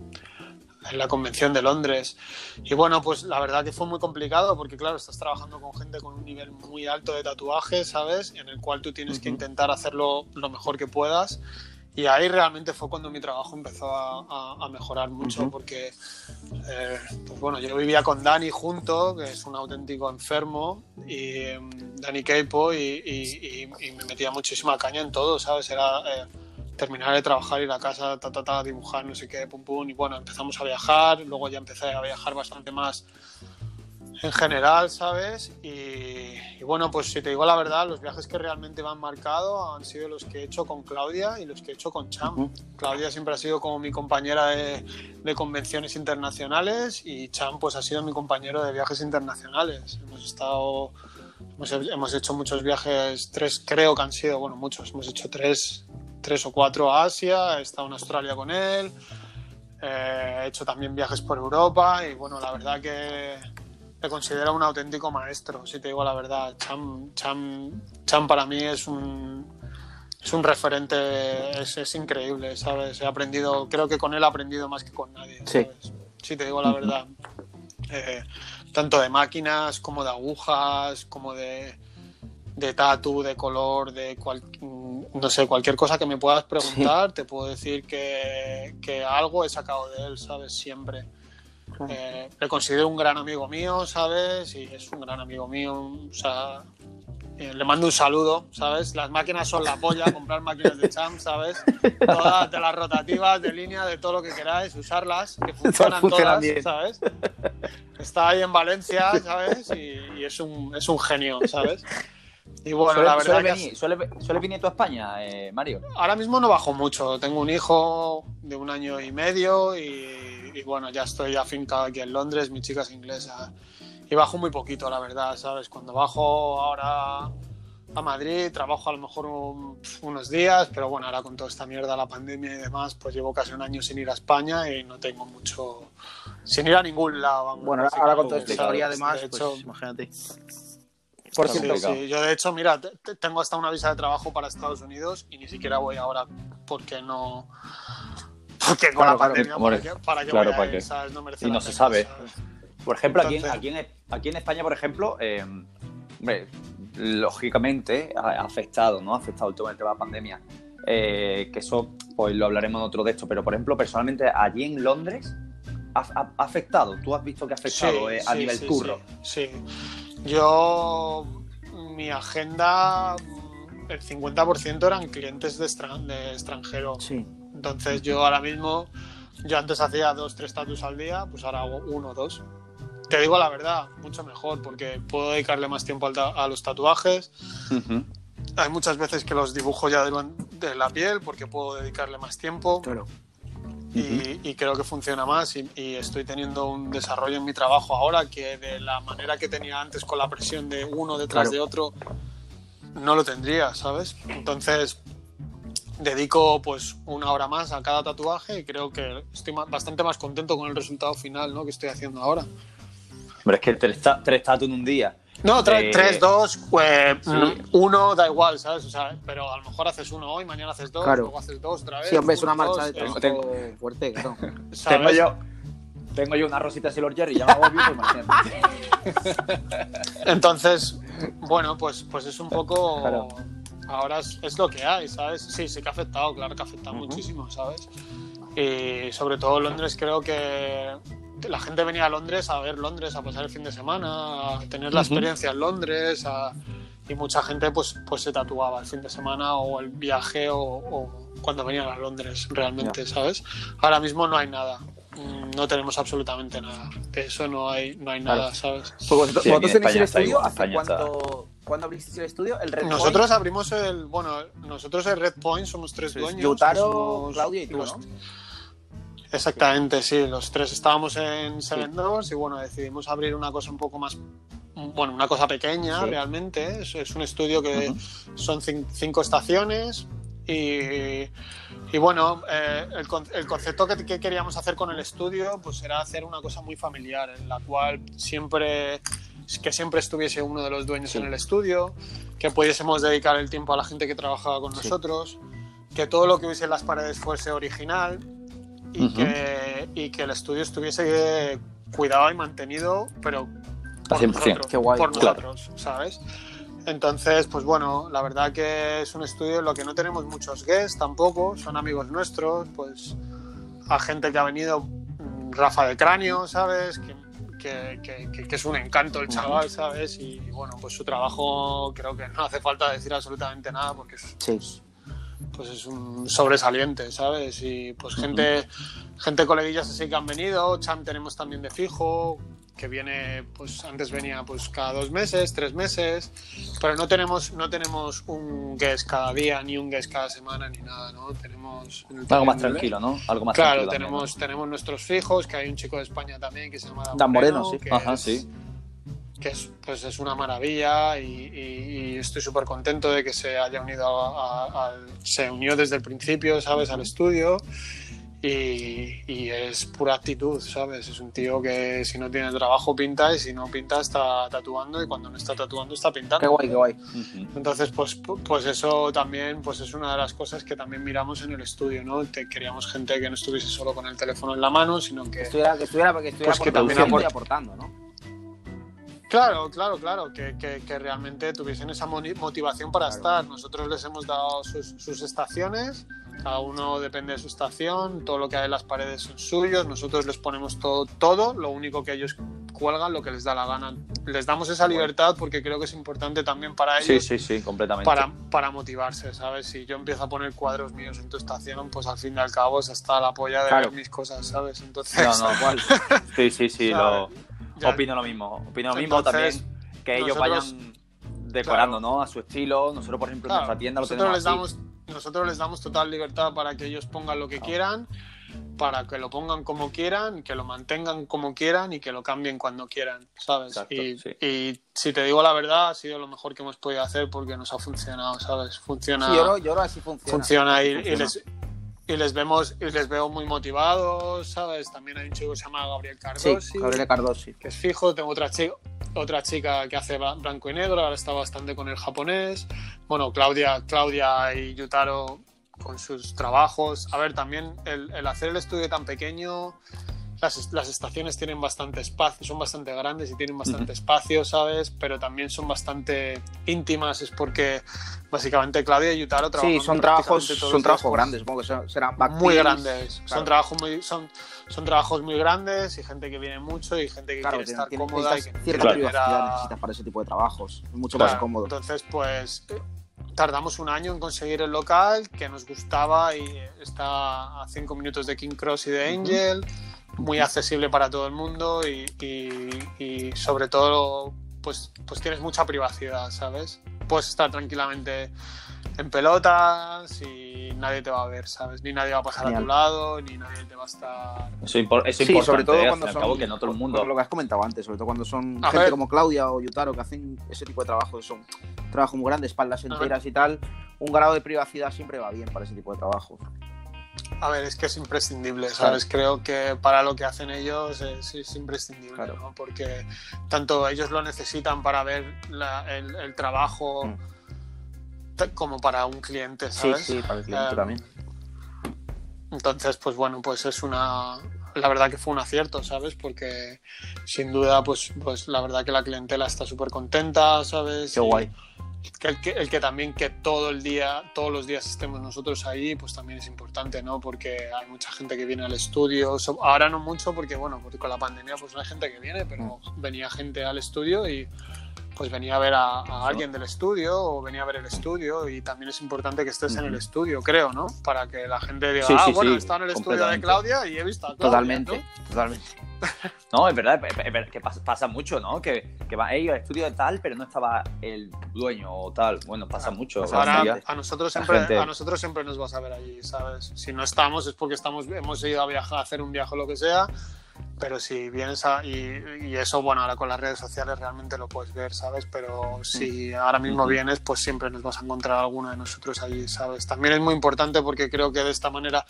en la convención de Londres. Y bueno, pues la verdad que fue muy complicado porque claro, estás trabajando con gente con un nivel muy alto de tatuaje, ¿sabes? En el cual tú tienes que Ujú. intentar hacerlo lo mejor que puedas. Y ahí realmente fue cuando mi trabajo empezó a, a- a mejorar mucho, Ujú. porque, eh, pues bueno, yo vivía con Dani junto, que es un auténtico enfermo, y em, Dani Keipo, y, y- y- y me metía muchísima caña en todo, ¿sabes? Era eh, terminar de trabajar, ir a casa, ta, ta, ta, dibujar, no sé qué, pum, pum, y bueno, empezamos a viajar, luego ya empecé a viajar bastante más en general, ¿sabes? Y, y bueno, pues si te digo la verdad, los viajes que realmente me han marcado han sido los que he hecho con Claudia y los que he hecho con Cham. Ujú. Claudia siempre ha sido como mi compañera de, de convenciones internacionales y Cham pues ha sido mi compañero de viajes internacionales. Hemos estado, hemos, hemos hecho muchos viajes, tres creo que han sido, bueno, muchos, hemos hecho tres, tres o cuatro a Asia, he estado en Australia con él, eh, he hecho también viajes por Europa y bueno, la verdad que le considero un auténtico maestro, si te digo la verdad. Cham, Cham, Cham para mí es un, es un referente, es, es increíble, ¿sabes? He aprendido, creo que con él he aprendido más que con nadie, Sí. ¿sabes? Si te digo la verdad. Eh, tanto de máquinas como de agujas, como de, de tatu, de color, de cual, no sé, cualquier cosa que me puedas preguntar, te puedo decir que, que algo he sacado de él, ¿sabes? Siempre. Eh, le considero un gran amigo mío, ¿sabes? Y es un gran amigo mío, o sea, eh, le mando un saludo, ¿sabes? Las máquinas son la polla, comprar máquinas de champ, ¿sabes? Todas de las rotativas, de línea, de todo lo que queráis, usarlas, que funcionan funcionan todas, bien. ¿sabes? Está ahí en Valencia, ¿sabes? Y, y es, un, es un genio, ¿sabes? Y bueno, ¿Suele, la verdad suele que venir, suele- suele venir tú a España, eh, Mario? ahora mismo no bajo mucho. Tengo un hijo de un año y medio y, y bueno, ya estoy afincado aquí en Londres, mi chica es inglesa. Y bajo muy poquito, la verdad, ¿sabes? Cuando bajo ahora a Madrid, trabajo a lo mejor un- unos días, pero bueno, ahora con toda esta mierda, la pandemia y demás, pues llevo casi un año sin ir a España y no tengo mucho... Sin ir a ningún lado. vamos, Bueno, ahora con toda esta historia, además, De pues hecho, imagínate. Por cierto, sí. Yo de hecho, mira, te- te- tengo hasta una visa de trabajo para Estados Unidos y ni siquiera voy ahora porque no. Porque con Claro, la claro, pandemia, hombre, ¿para qué, para claro, ¿para qué? ¿sabes? No merece Y no se pena, sabe. ¿sabes? Por ejemplo, aquí, en- Entonces- aquí, en, aquí en España, por ejemplo, eh, hombre, lógicamente ha afectado, ¿no? Ha afectado el tema de la pandemia. Eh, que eso, pues lo hablaremos en otro de esto, pero por ejemplo, personalmente, allí en Londres, ¿ha, afectado? ¿Tú has visto que ha afectado Sí, eh, a sí, nivel sí, curro? Sí. Yo. Mi agenda. El 50% eran clientes de, extran- de extranjero. Sí. Entonces yo ahora mismo, yo antes hacía dos, tres tatuos al día, pues ahora hago uno o dos. Te digo la verdad, mucho mejor, porque puedo dedicarle más tiempo a los tatuajes. Ujú. Hay muchas veces que los dibujo ya de la piel, porque puedo dedicarle más tiempo. Claro. Y, y creo que funciona más y, y estoy teniendo un desarrollo en mi trabajo ahora que de la manera que tenía antes con la presión de uno detrás Claro. de otro no lo tendría, ¿sabes? Entonces dedico pues una hora más a cada tatuaje y creo que estoy bastante más contento con el resultado final ¿no? que estoy haciendo ahora. Hombre, es que tres tatu en un día. No, tre- Eh, tres, dos, pues, sí. mm, uno da igual, ¿sabes? O sea, pero a lo mejor haces uno hoy, mañana haces dos, Claro. luego haces dos otra vez. Sí, hombre, es una marcha dos, de eh, trabajo fuerte, claro. [laughs] ¿sabes? Tengo yo, tengo yo una rosita Silver Jerry, ya me agobio, pues imagínate. [laughs] Entonces, bueno, pues, pues es un poco. Claro. Ahora es, es lo que hay, ¿sabes? Sí, sí que ha afectado, claro que ha afectado Ujú. muchísimo, ¿sabes? Y sobre todo Londres, creo que la gente venía a Londres a ver Londres, a pasar el fin de semana, a tener la experiencia en Londres, a- y mucha gente pues, pues se tatuaba el fin de semana o el viaje o, o cuando venían a Londres realmente, ¿sabes? Ahora mismo no hay nada. Mm, No tenemos absolutamente nada. De eso no hay, no hay Claro. nada, ¿sabes? Pues vosotros, Sí, tenéis el estudio, igual, ¿hace España está- cuánto, ¿cuándo abristeis el estudio? El Red Nosotros abrimos el, bueno, nosotros el Red Point somos tres Sí, dueños. Yutaro, somos Claudia y tú, los- ¿no? Exactamente, sí, los tres estábamos en Seven Doors y bueno, decidimos abrir una cosa un poco más, bueno, una cosa pequeña Sí. realmente. Es, es un estudio que Ujú. son cin- cinco estaciones y, y bueno, eh, el, el concepto que, que queríamos hacer con el estudio pues era hacer una cosa muy familiar en la cual siempre que siempre estuviese uno de los dueños Sí. en el estudio, que pudiésemos dedicar el tiempo a la gente que trabajaba con Sí. nosotros, que todo lo que hubiese en las paredes fuese original y, Ujú. que, y que el estudio estuviese cuidado y mantenido, pero por 100%. nosotros, Qué guay, por claro. nosotros, ¿sabes? Entonces, pues bueno, la verdad que es un estudio en lo que no tenemos muchos guests tampoco, son amigos nuestros, pues a gente que ha venido, mm, Rafa de Cráneo, ¿sabes? Que, que, que- que- es un encanto el chaval, ¿sabes? Y, bueno, pues su trabajo creo que no hace falta decir absolutamente nada porque es, Sí. Pues es un sobresaliente, ¿sabes? Y pues gente, gente coleguillas así que han venido, Cham tenemos también de fijo, que viene, pues antes venía pues cada dos meses, tres meses, pero no tenemos, no tenemos un guest cada día, ni un guest cada semana, ni nada, ¿no? Tenemos Algo más tranquilo, ¿no? Algo más Claro, tranquilo también, tenemos, tenemos nuestros fijos, que hay un chico de España también que se llama Dan, Dan Moreno, sí. que ¿no? Ajá, es- sí. Que es, pues es una maravilla y, y- y estoy súper contento de que se haya unido a- a- al- se unió desde el principio, ¿sabes? Al estudio y, y es pura actitud, ¿sabes? Es un tío que si no tiene trabajo pinta y si no pinta está tatuando y cuando no está tatuando está pintando. Qué guay, qué guay. Entonces, pues, pu- pues eso también pues es una de las cosas que también miramos en el estudio, ¿no? Te queríamos gente que no estuviese solo con el teléfono en la mano, sino que... Estuviera, que estuviera, que estuviera Pues que aportando también aportando, ¿no? Claro, claro, claro, que, que- que realmente tuviesen esa motivación para Claro. estar. Nosotros les hemos dado sus, sus estaciones, cada uno depende de su estación, todo lo que hay en las paredes son suyos, nosotros les ponemos todo, todo, lo único que ellos cuelgan, lo que les da la gana. Les damos esa libertad porque creo que es importante también para Sí, ellos. sí, sí, completamente. Para, para motivarse, ¿sabes? Si yo empiezo a poner cuadros míos en tu estación, pues al fin y al cabo es hasta la polla de Claro. ver mis cosas, ¿sabes? Entonces, No, no, igual. [laughs] Sí, sí, sí, lo, Ya- opino lo mismo. Opino lo mismo Entonces, también que ellos nosotros- vayan decorando, Claro. ¿no? A su estilo. Nosotros, por ejemplo, en nuestra tienda lo tenemos les así. damos nosotros les damos total libertad para que ellos pongan lo que quieran para que lo pongan como quieran que lo mantengan como quieran y que lo cambien cuando quieran sabes Exacto, y, sí. y si te digo la verdad ha sido lo mejor que hemos podido hacer porque nos ha funcionado sabes funciona Sí, yo creo, yo creo que así funciona. funciona y, les y les vemos y les veo muy motivados sabes también hay un chico que se llama Gabriel Cardosi Sí, Gabriel Cardosi. que es fijo. Tengo otra chica, otra chica que hace blanco y negro, ahora está bastante con el japonés. Bueno, Claudia, Claudia y Yutaro con sus trabajos. A ver, también el, el hacer el estudio tan pequeño, las, las estaciones tienen bastante espacio, son bastante grandes y tienen bastante Ujú. espacio, ¿sabes? Pero también son bastante íntimas, es porque básicamente Claudia y Yutaro trabajan Sí, son trabajos, son trabajos grandes, supongo que serán muy grandes. claro. Son trabajos muy son, son trabajos muy grandes y gente que viene mucho y gente que Claro, quiere estar tiene- cómoda y que cierta Claro. privacidad necesitas para ese tipo de trabajos. Es mucho más cómodo. Entonces, pues tardamos un año en conseguir el local que nos gustaba y está a cinco minutos de King Cross y de Angel, muy accesible para todo el mundo y, y- y sobre todo, pues, pues tienes mucha privacidad, ¿sabes? Puedes estar tranquilamente en pelotas y nadie te va a ver, ¿sabes? Ni nadie va a pasar a tu lado, ni nadie te va a estar... Eso, impor- eso es Sí, importante, sobre todo ¿eh? Cuando son. cabo, que no todo el mundo. por Lo que has comentado antes, sobre todo cuando son A gente ver. como Claudia o Yutaro que hacen ese tipo de trabajos, son trabajos muy grandes, espaldas enteras y tal. Un grado de privacidad siempre va bien para ese tipo de trabajos. A ver, es que es imprescindible, ¿sabes? Creo que para lo que hacen ellos es, es imprescindible, Claro. ¿no? Porque tanto ellos lo necesitan para ver la- el, el trabajo Mm. como para un cliente, Sí, ¿sabes? sí, para el cliente Eh, también. Entonces, pues bueno, pues es una... La verdad que fue un acierto, ¿sabes? Porque sin duda, pues, pues la verdad que la clientela está súper contenta, ¿sabes? Qué Y- guay. Que el, que el que también que todo el día, todos los días estemos nosotros ahí, pues también es importante, ¿no? Porque hay mucha gente que viene al estudio, ahora no mucho porque, bueno, porque con la pandemia pues no hay gente que viene, pero venía gente al estudio y pues venía a ver a, a alguien del estudio o venía a ver el estudio y también es importante que estés en el Ujú. estudio, creo, ¿no? Para que la gente diga, Sí, ah, bueno, sí, estado en el estudio de. Claudia y he visto a Claudia, Totalmente, ¿no? totalmente. No, es verdad, es verdad que pasa, pasa mucho, ¿no? Que, que va ellos al estudio tal, pero no estaba el dueño o tal. Bueno, pasa mucho. Ahora, bastante. a nosotros siempre gente- a nosotros siempre nos vas a ver allí, ¿sabes? Si no estamos es porque estamos hemos ido a viajar, a hacer un viaje o lo que sea, pero si vienes a, y, y eso, bueno, ahora con las redes sociales realmente lo puedes ver, ¿sabes? Pero si ahora mismo vienes, pues siempre nos vas a encontrar alguno de nosotros allí, ¿sabes? También es muy importante porque creo que de esta manera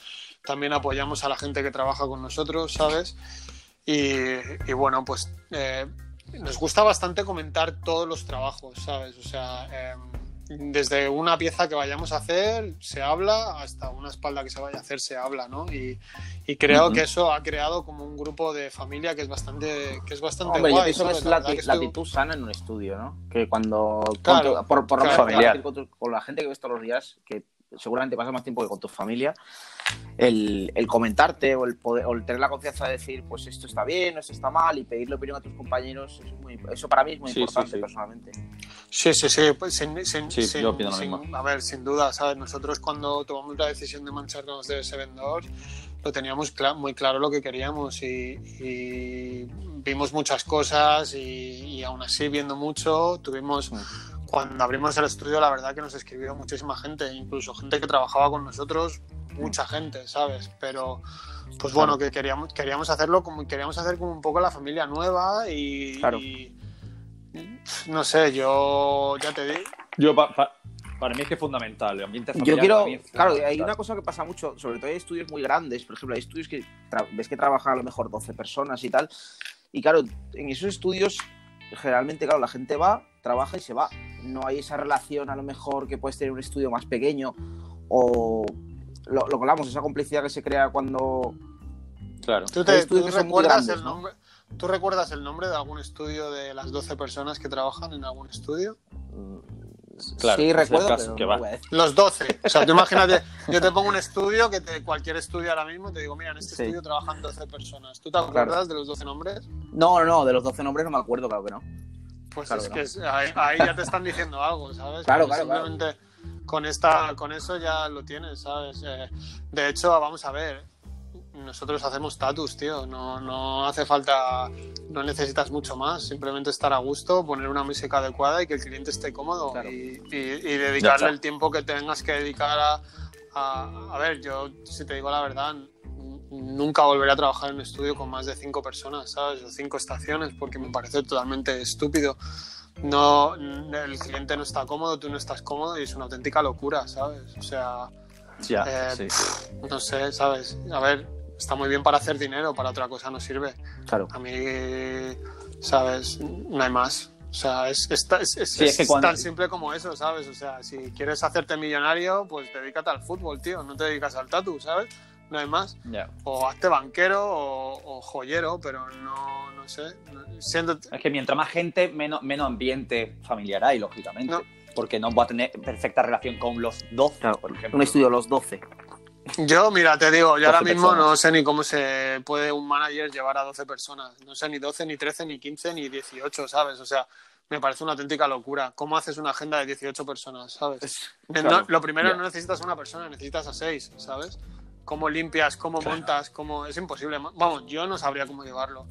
también apoyamos a la gente que trabaja con nosotros, ¿sabes? Y, y bueno, pues eh, nos gusta bastante comentar todos los trabajos, ¿sabes? O sea, eh, desde una pieza que vayamos a hacer se habla hasta una espalda que se vaya a hacer se habla, ¿no? Y, y creo Ujú. que eso ha creado como un grupo de familia que es bastante, que es bastante Hombre, yo guay. pienso que ¿sabes? es La la, que la estoy- actitud sana en un estudio, ¿no? Que cuando. Claro, con tu- por por claro. Familiar. con, tu- con la gente que ves todos los días, que seguramente pasa más tiempo que con tu familia, el, el comentarte o el, poder, o el tener la confianza de decir, pues esto está bien, esto está mal, y pedirle opinión a tus compañeros, eso, es muy- eso para mí es muy Sí, sí, importante sí. personalmente. Sí, sí, sí. Pues sin, sin- Sí, sin- yo opino lo mismo. A ver, sin duda, ¿sabes? Nosotros cuando tomamos la decisión de mancharnos de ese vendedor, lo teníamos cla- muy claro lo que queríamos y, y vimos muchas cosas y, y aún así viendo mucho, tuvimos... Cuando abrimos el estudio, la verdad que nos escribió muchísima gente, incluso gente que trabajaba con nosotros, mucha gente, ¿sabes? Pero, pues bueno, que queríamos, queríamos hacerlo como queríamos hacer como un poco la familia nueva y, Claro. y- no sé, yo ya te digo. Yo, pa- pa- para mí es que es fundamental. El ambiente Yo familiar quiero, para mí es claro, hay fundamental. una cosa que pasa mucho, sobre todo hay estudios muy grandes, por ejemplo, hay estudios que ves que trabajan a lo mejor 12 personas y tal, y claro, en esos estudios generalmente, claro, la gente va, trabaja y se va. No hay esa relación a lo mejor que puedes tener un estudio más pequeño o lo, lo que hablamos, esa complicidad que se crea cuando... Claro. ¿Tú, te, tú recuerdas grandes, el ¿no? nombre, ¿Tú recuerdas el nombre de algún estudio de las 12 personas que trabajan en algún estudio? Claro, sí, recuerdo, pero que no va. Los 12. O sea, tú imagínate, [laughs] yo te pongo un estudio, que te- cualquier estudio ahora mismo, te digo, mira, en este Sí. estudio trabajan 12 personas. ¿Tú te acuerdas de los 12 nombres? No, no, no, de los 12 nombres no me acuerdo, claro que no. Pues Claro es que que ahí, ahí ya te están diciendo algo, ¿sabes? Claro, Porque claro, Simplemente con esta, con eso ya lo tienes, ¿sabes? Eh, de hecho, vamos a ver. nosotros hacemos tatus, tío. No, no hace falta, no necesitas mucho más. Simplemente estar a gusto, poner una música adecuada y que el cliente esté cómodo. Claro. Y, y- dedicarle el tiempo que tengas que dedicar a, a- a ver, yo, si te digo la verdad, nunca volveré a trabajar en un estudio con más de cinco personas, ¿sabes? O cinco estaciones, porque me parece totalmente estúpido. No, el cliente no está cómodo, tú no estás cómodo y es una auténtica locura, ¿sabes? O sea, Ya, Eh, sí. no sé, ¿sabes? A ver, está muy bien para hacer dinero, para otra cosa no sirve. Claro. A mí, ¿sabes? No hay más. O sea, es, es, es- Sí, es que cuando- tan simple como eso, ¿sabes? O sea, si quieres hacerte millonario, pues dedícate al fútbol, tío. No te dedicas al tatu, ¿sabes? No hay más. Ya. O hazte banquero o, o joyero, pero no, no sé. Siendo, Es que mientras más gente, menos, menos ambiente familiar hay, lógicamente. No. Porque no va a tener perfecta relación con los 12, Claro, por ejemplo. Un estudio los 12. Yo, mira, te digo, yo ahora 12 mismo personas. no sé ni cómo se puede un manager llevar a 12 personas. No sé ni 12, ni 13, ni 15, ni 18, ¿sabes? O sea, me parece una auténtica locura. ¿Cómo haces una agenda de 18 personas, ¿sabes? No, claro, lo primero, ya. no necesitas a una persona, necesitas a seis, ¿sabes? ¿Cómo limpias, cómo Claro. montas, cómo... Es imposible. Vamos, yo no sabría cómo llevarlo.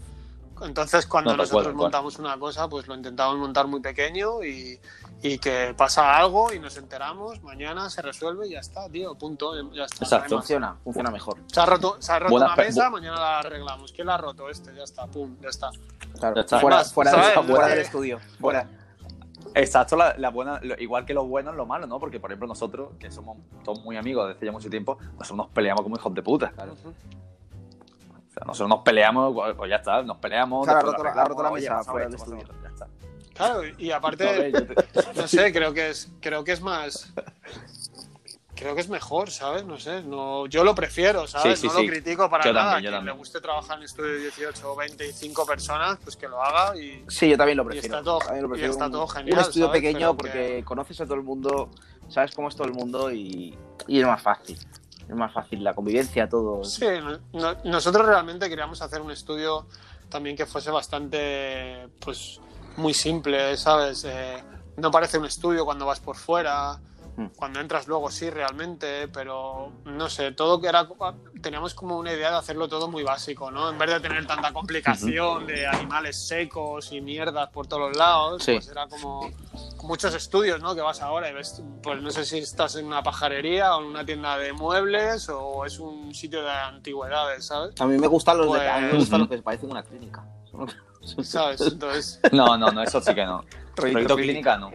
Entonces, cuando No, tal nosotros cual, tal cual. montamos una cosa, pues lo intentamos montar muy pequeño y, y que pasa algo y nos enteramos, mañana se resuelve y ya está, tío, punto, ya está. Exacto. Funciona, funciona mejor. Se ha roto, se ha roto Buena una mesa, mañana la arreglamos. ¿Quién la ha roto? Este, ya está, pum, ya está. Claro. Ya está. Fuera, fuera, ¿sabes? del, fuera Eh, del estudio. Fuera. Exacto, la, la buena, lo- igual que lo bueno es lo malo, ¿no? Porque, por ejemplo, nosotros, que somos todos muy amigos desde ya mucho tiempo, nosotros nos peleamos como hijos de puta. O sea, nosotros nos peleamos, pues pues ya está, nos peleamos. Claro, roto la- roto la mesa fuera del estudio. ya está. Claro, y aparte, [laughs] no sé, creo que es, creo que es más. Creo que es mejor, ¿sabes? No sé, no, yo lo prefiero, ¿sabes? Sí, sí, no sí. lo critico para Yo nada. también, yo Quien también. le guste trabajar en estudio de 18 o 25 personas, pues que lo haga y, Sí, yo también lo y prefiero. está todo, y está un, todo genial. un estudio ¿sabes? pequeño Pero porque que- conoces a todo el mundo, sabes cómo es todo el mundo y, y es más fácil. Es más fácil la convivencia, todo. Sí, no- no- nosotros realmente queríamos hacer un estudio también que fuese bastante, pues, muy simple, ¿sabes? Eh, no parece un estudio cuando vas por fuera. Cuando entras luego sí realmente, pero no sé, todo que era, teníamos como una idea de hacerlo todo muy básico, ¿no? En vez de tener tanta complicación de animales secos y mierdas por todos los lados, Sí. pues era como muchos estudios, ¿no? Que vas ahora y ves, pues no sé si estás en una pajarería o en una tienda de muebles o es un sitio de antigüedades, ¿sabes? A mí me gustan los, de- Pues- a mí me gustan Ujú. los que parecen una clínica. [laughs] ¿Sabes? Entonces, No, no, no, eso sí que no. Proyecto clínica no.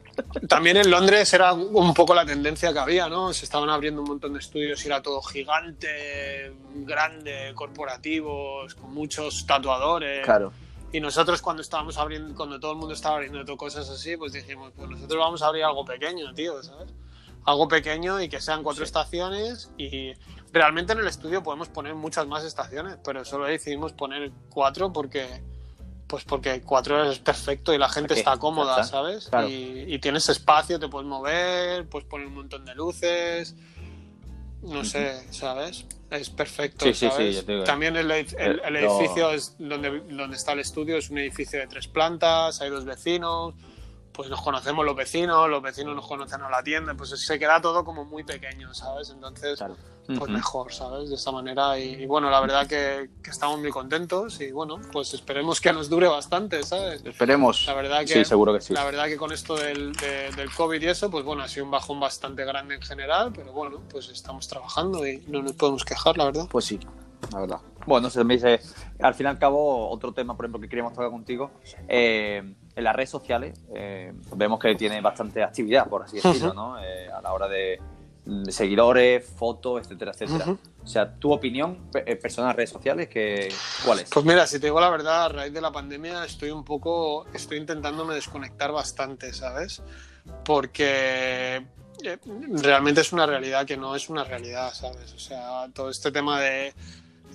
también en Londres era un poco la tendencia que había, ¿no? Se estaban abriendo un montón de estudios y era todo gigante, grande, corporativos, con muchos tatuadores. Claro. Y nosotros cuando estábamos abriendo, cuando todo el mundo estaba abriendo todo cosas así, pues dijimos, pues nosotros vamos a abrir algo pequeño, tío, ¿sabes? Algo pequeño y que sean cuatro Sí. estaciones y realmente en el estudio podemos poner muchas más estaciones, pero solo decidimos poner cuatro porque pues porque cuatro es perfecto y la gente está cómoda, está. ¿sabes? Claro. Y, y tienes espacio, te puedes mover, puedes poner un montón de luces, no sé, ¿sabes? Es perfecto, Sí, sí, sí, ¿sabes? yo te digo. También el, el- el edificio es donde, donde está el estudio, es un edificio de tres plantas, hay dos vecinos, pues nos conocemos los vecinos, los vecinos nos conocen a la tienda, pues se queda todo como muy pequeño, ¿sabes? Entonces, Claro. pues mejor, ¿sabes? De esta manera. Y, y bueno, la verdad que, que estamos muy contentos y bueno, pues esperemos que nos dure bastante, ¿sabes? Esperemos. La verdad que, Sí, seguro que sí. La verdad que con esto del, de- del COVID y eso, pues bueno, ha sido un bajón bastante grande en general, pero bueno, pues estamos trabajando y no nos podemos quejar, la verdad. Pues sí, la verdad. Bueno, se me dice, al fin y al cabo, otro tema, por ejemplo, que queríamos tocar contigo, eh, en las redes sociales eh, vemos que tiene bastante actividad, por así decirlo, ¿no? Eh, a la hora de, de seguidores, fotos, etcétera, etcétera. O sea, tu opinión eh, personal redes sociales, que, ¿cuál es? Pues mira, si te digo la verdad, a raíz de la pandemia estoy un poco, estoy intentándome desconectar bastante, ¿sabes? Porque realmente es una realidad que no es una realidad, ¿sabes? O sea, todo este tema de,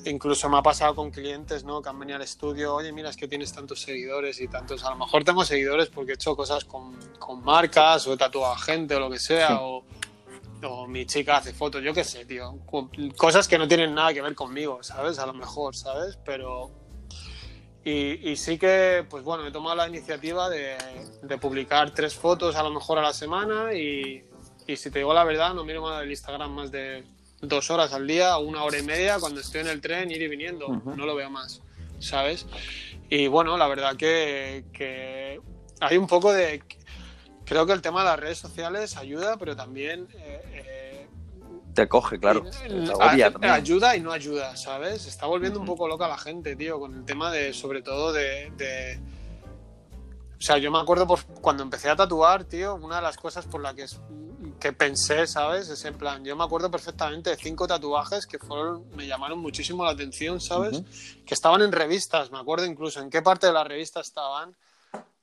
incluso me ha pasado con clientes, ¿no? Que han venido al estudio, oye, mira, es que tienes tantos seguidores y tantos, a lo mejor tengo seguidores porque he hecho cosas con, con marcas o he tatuado a gente o lo que sea, Sí. o, o mi chica hace fotos, yo qué sé, tío. Co- Cosas que no tienen nada que ver conmigo, ¿sabes? A lo mejor, ¿sabes? Pero... Y, y sí que, pues bueno, he tomado la iniciativa de, de publicar tres fotos a lo mejor a la semana y, y si te digo la verdad, no miro más el Instagram más de dos horas al día, una hora y media cuando estoy en el tren, ir y viniendo. Ujú. No lo veo más, ¿sabes? Y bueno, la verdad que, que hay un poco de... Creo que el tema de las redes sociales ayuda, pero también... eh, eh, Te coge, claro. y- Te agobia también. ayuda y no ayuda, ¿sabes? Está volviendo un Ujú. poco loca la gente, tío, con el tema de, sobre todo de... de- O sea, yo me acuerdo por, cuando empecé a tatuar, tío, una de las cosas por las que, que pensé, ¿sabes? Es en plan, yo me acuerdo perfectamente de cinco tatuajes que fueron, me llamaron muchísimo la atención, ¿sabes? Ujú. Que estaban en revistas, me acuerdo incluso en qué parte de la revista estaban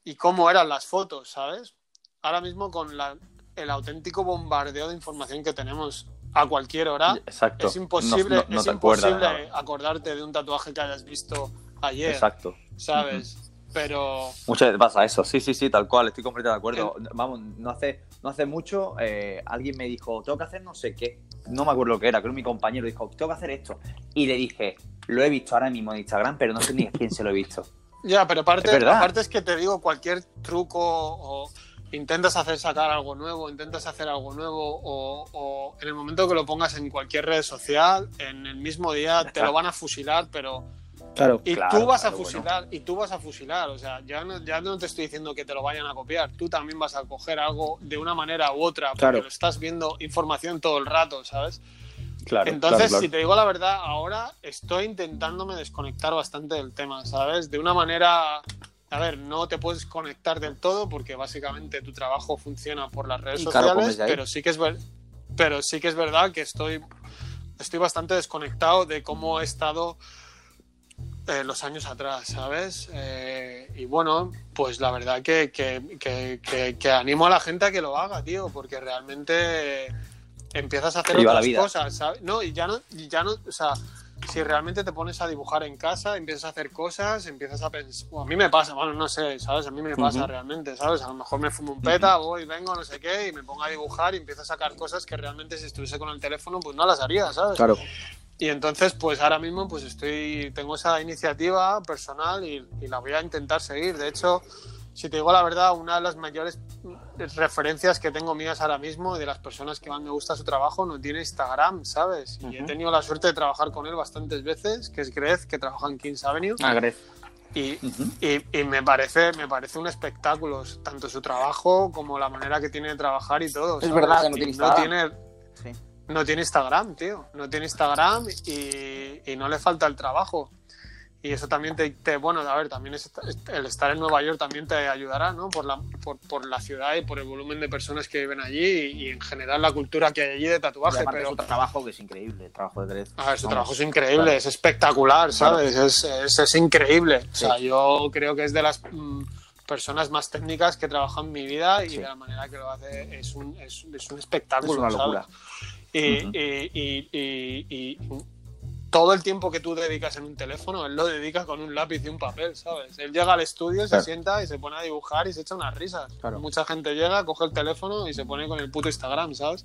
y cómo eran las fotos, ¿sabes? Ahora mismo con la- el auténtico bombardeo de información que tenemos a cualquier hora, Exacto. es imposible, No- no- no es imposible acordarte de un tatuaje que hayas visto ayer, Exacto. ¿sabes? Pero Muchas veces pasa eso, sí, sí, sí, tal cual, estoy completamente de acuerdo. Vamos, no hace, no hace mucho eh, alguien me dijo, tengo que hacer no sé qué, no me acuerdo lo que era, creo que mi compañero dijo, tengo que hacer esto. Y le dije, lo he visto ahora mismo en Instagram, pero no sé ni a quién se lo he visto. [laughs] ya, pero aparte, Es aparte es que te digo cualquier truco o intentas hacer sacar algo nuevo, intentas hacer algo nuevo o, o en el momento que lo pongas en cualquier red social, en el mismo día te lo van a fusilar, pero Claro. Y Claro, tú vas claro, a fusilar, y tú vas a fusilar, o sea, ya no, ya no te estoy diciendo que te lo vayan a copiar, tú también vas a coger algo de una manera u otra, porque Claro. lo estás viendo información todo el rato, ¿sabes? Claro. Entonces, claro, si te digo la verdad, ahora estoy intentándome desconectar bastante del tema, ¿sabes? De una manera, a ver, no te puedes conectar del todo porque básicamente tu trabajo funciona por las redes Y sociales, pero sí que es ver- pero sí que es verdad que estoy estoy bastante desconectado de cómo he estado eh, los años atrás, ¿sabes? Eh, y bueno, pues la verdad que, que- que- que- que animo a la gente a que lo haga, tío, porque realmente empiezas a hacer otras cosas, ¿sabes? No, y ya no, y ya no, o sea, si realmente te pones a dibujar en casa, empiezas a hacer cosas, empiezas a pensar, a mí me pasa, bueno, no sé, ¿sabes? A mí me pasa realmente, ¿sabes? A lo mejor me fumo un peta, voy, vengo, no sé qué, y me pongo a dibujar y empiezo a sacar cosas que realmente si estuviese con el teléfono, pues no las haría, ¿sabes? Claro. Y entonces, pues ahora mismo, pues estoy, tengo esa iniciativa personal y, y la voy a intentar seguir. De hecho, si te digo la verdad, una de las mayores referencias que tengo mías ahora mismo de las personas que más me gusta su trabajo no tiene Instagram, ¿sabes? Y he Ujú. tenido la suerte de trabajar con él bastantes veces, que es Grez, que trabaja en Kings Avenue. Ah, Gref. Y, Ujú. y, y me parece me parece un espectáculo, tanto su trabajo como la manera que tiene de trabajar y todo. Es ¿sabes? verdad que no Y tiene Instagram. tiene- Sí. No tiene Instagram, tío. No tiene Instagram y, y no le falta el trabajo. Y eso también te, te- bueno, a ver, también es- el estar en Nueva York también te ayudará, ¿no? Por la, por, por la ciudad y por el volumen de personas que viven allí y, y en general la cultura que hay allí de tatuaje. Pero, su trabajo, que es increíble, el trabajo de a ver, su Vamos. trabajo es increíble, Claro. es espectacular, ¿sabes? Es, es, es increíble. O sea, yo creo que es de las mm, personas más técnicas que he trabajado en mi vida y Sí. de la manera que lo hace es un, es, es un espectáculo. Es una ¿sabes? Y, Ujú. y- y- y- y todo el tiempo que tú dedicas en un teléfono, él lo dedica con un lápiz y un papel, ¿sabes? Él llega al estudio, Claro. se sienta y se pone a dibujar y se echa unas risas. Claro. Mucha gente llega, coge el teléfono y se pone con el puto Instagram, ¿sabes?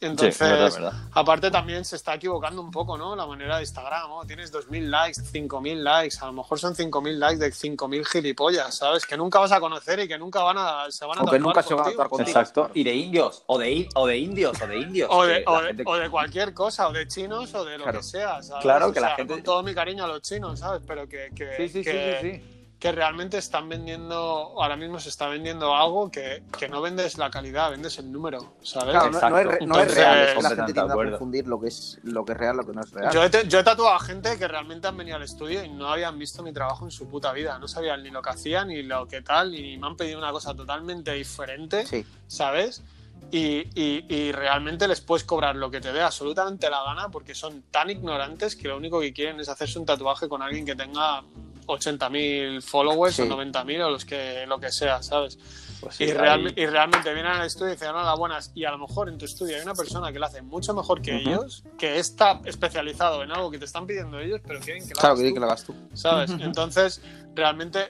Sí, Entonces, es verdad, aparte también se está equivocando un poco, ¿no? La manera de Instagram, ¿no? Tienes 2.000 likes, 5.000 likes, a lo mejor son 5.000 likes de 5.000 gilipollas, ¿sabes? Que nunca vas a conocer y que nunca van a, se van a O que nunca se van a tatuar contigo. Exacto. Y de indios, o de, in- o de indios, o de indios. O de, que la o, de, gente- o de cualquier cosa, o de chinos, o de lo Claro. que sea, ¿sabes? Claro, O que la gente- Con todo mi cariño a los chinos, ¿sabes? Pero que, que, Sí, sí, sí, sí, sí. Que realmente están vendiendo, ahora mismo se está vendiendo algo que, que no vendes la calidad, vendes el número, ¿sabes? Claro, no, no es, re- no es Entonces, real, es que la gente de tiende a confundir lo que es lo que es real, lo que no es real. Yo he, yo he tatuado a gente que realmente han venido al estudio y no habían visto mi trabajo en su puta vida. No sabían ni lo que hacían, ni lo que tal, y me han pedido una cosa totalmente diferente, Sí, ¿sabes? Y, y- y realmente les puedes cobrar lo que te dé absolutamente la gana porque son tan ignorantes que lo único que quieren es hacerse un tatuaje con alguien que tenga 80.000 followers Sí. o 90.000 o los que, lo que sea, ¿sabes? Pues sí, Y, real- y realmente vienen al estudio y dicen, hola, buenas. Y a lo mejor en tu estudio hay una persona que lo hace mucho mejor que Ujú. ellos, que está especializado en algo que te están pidiendo ellos, pero quieren que lo claro, hagas que, tú, que lo hagas tú. ¿sabes? Entonces, realmente,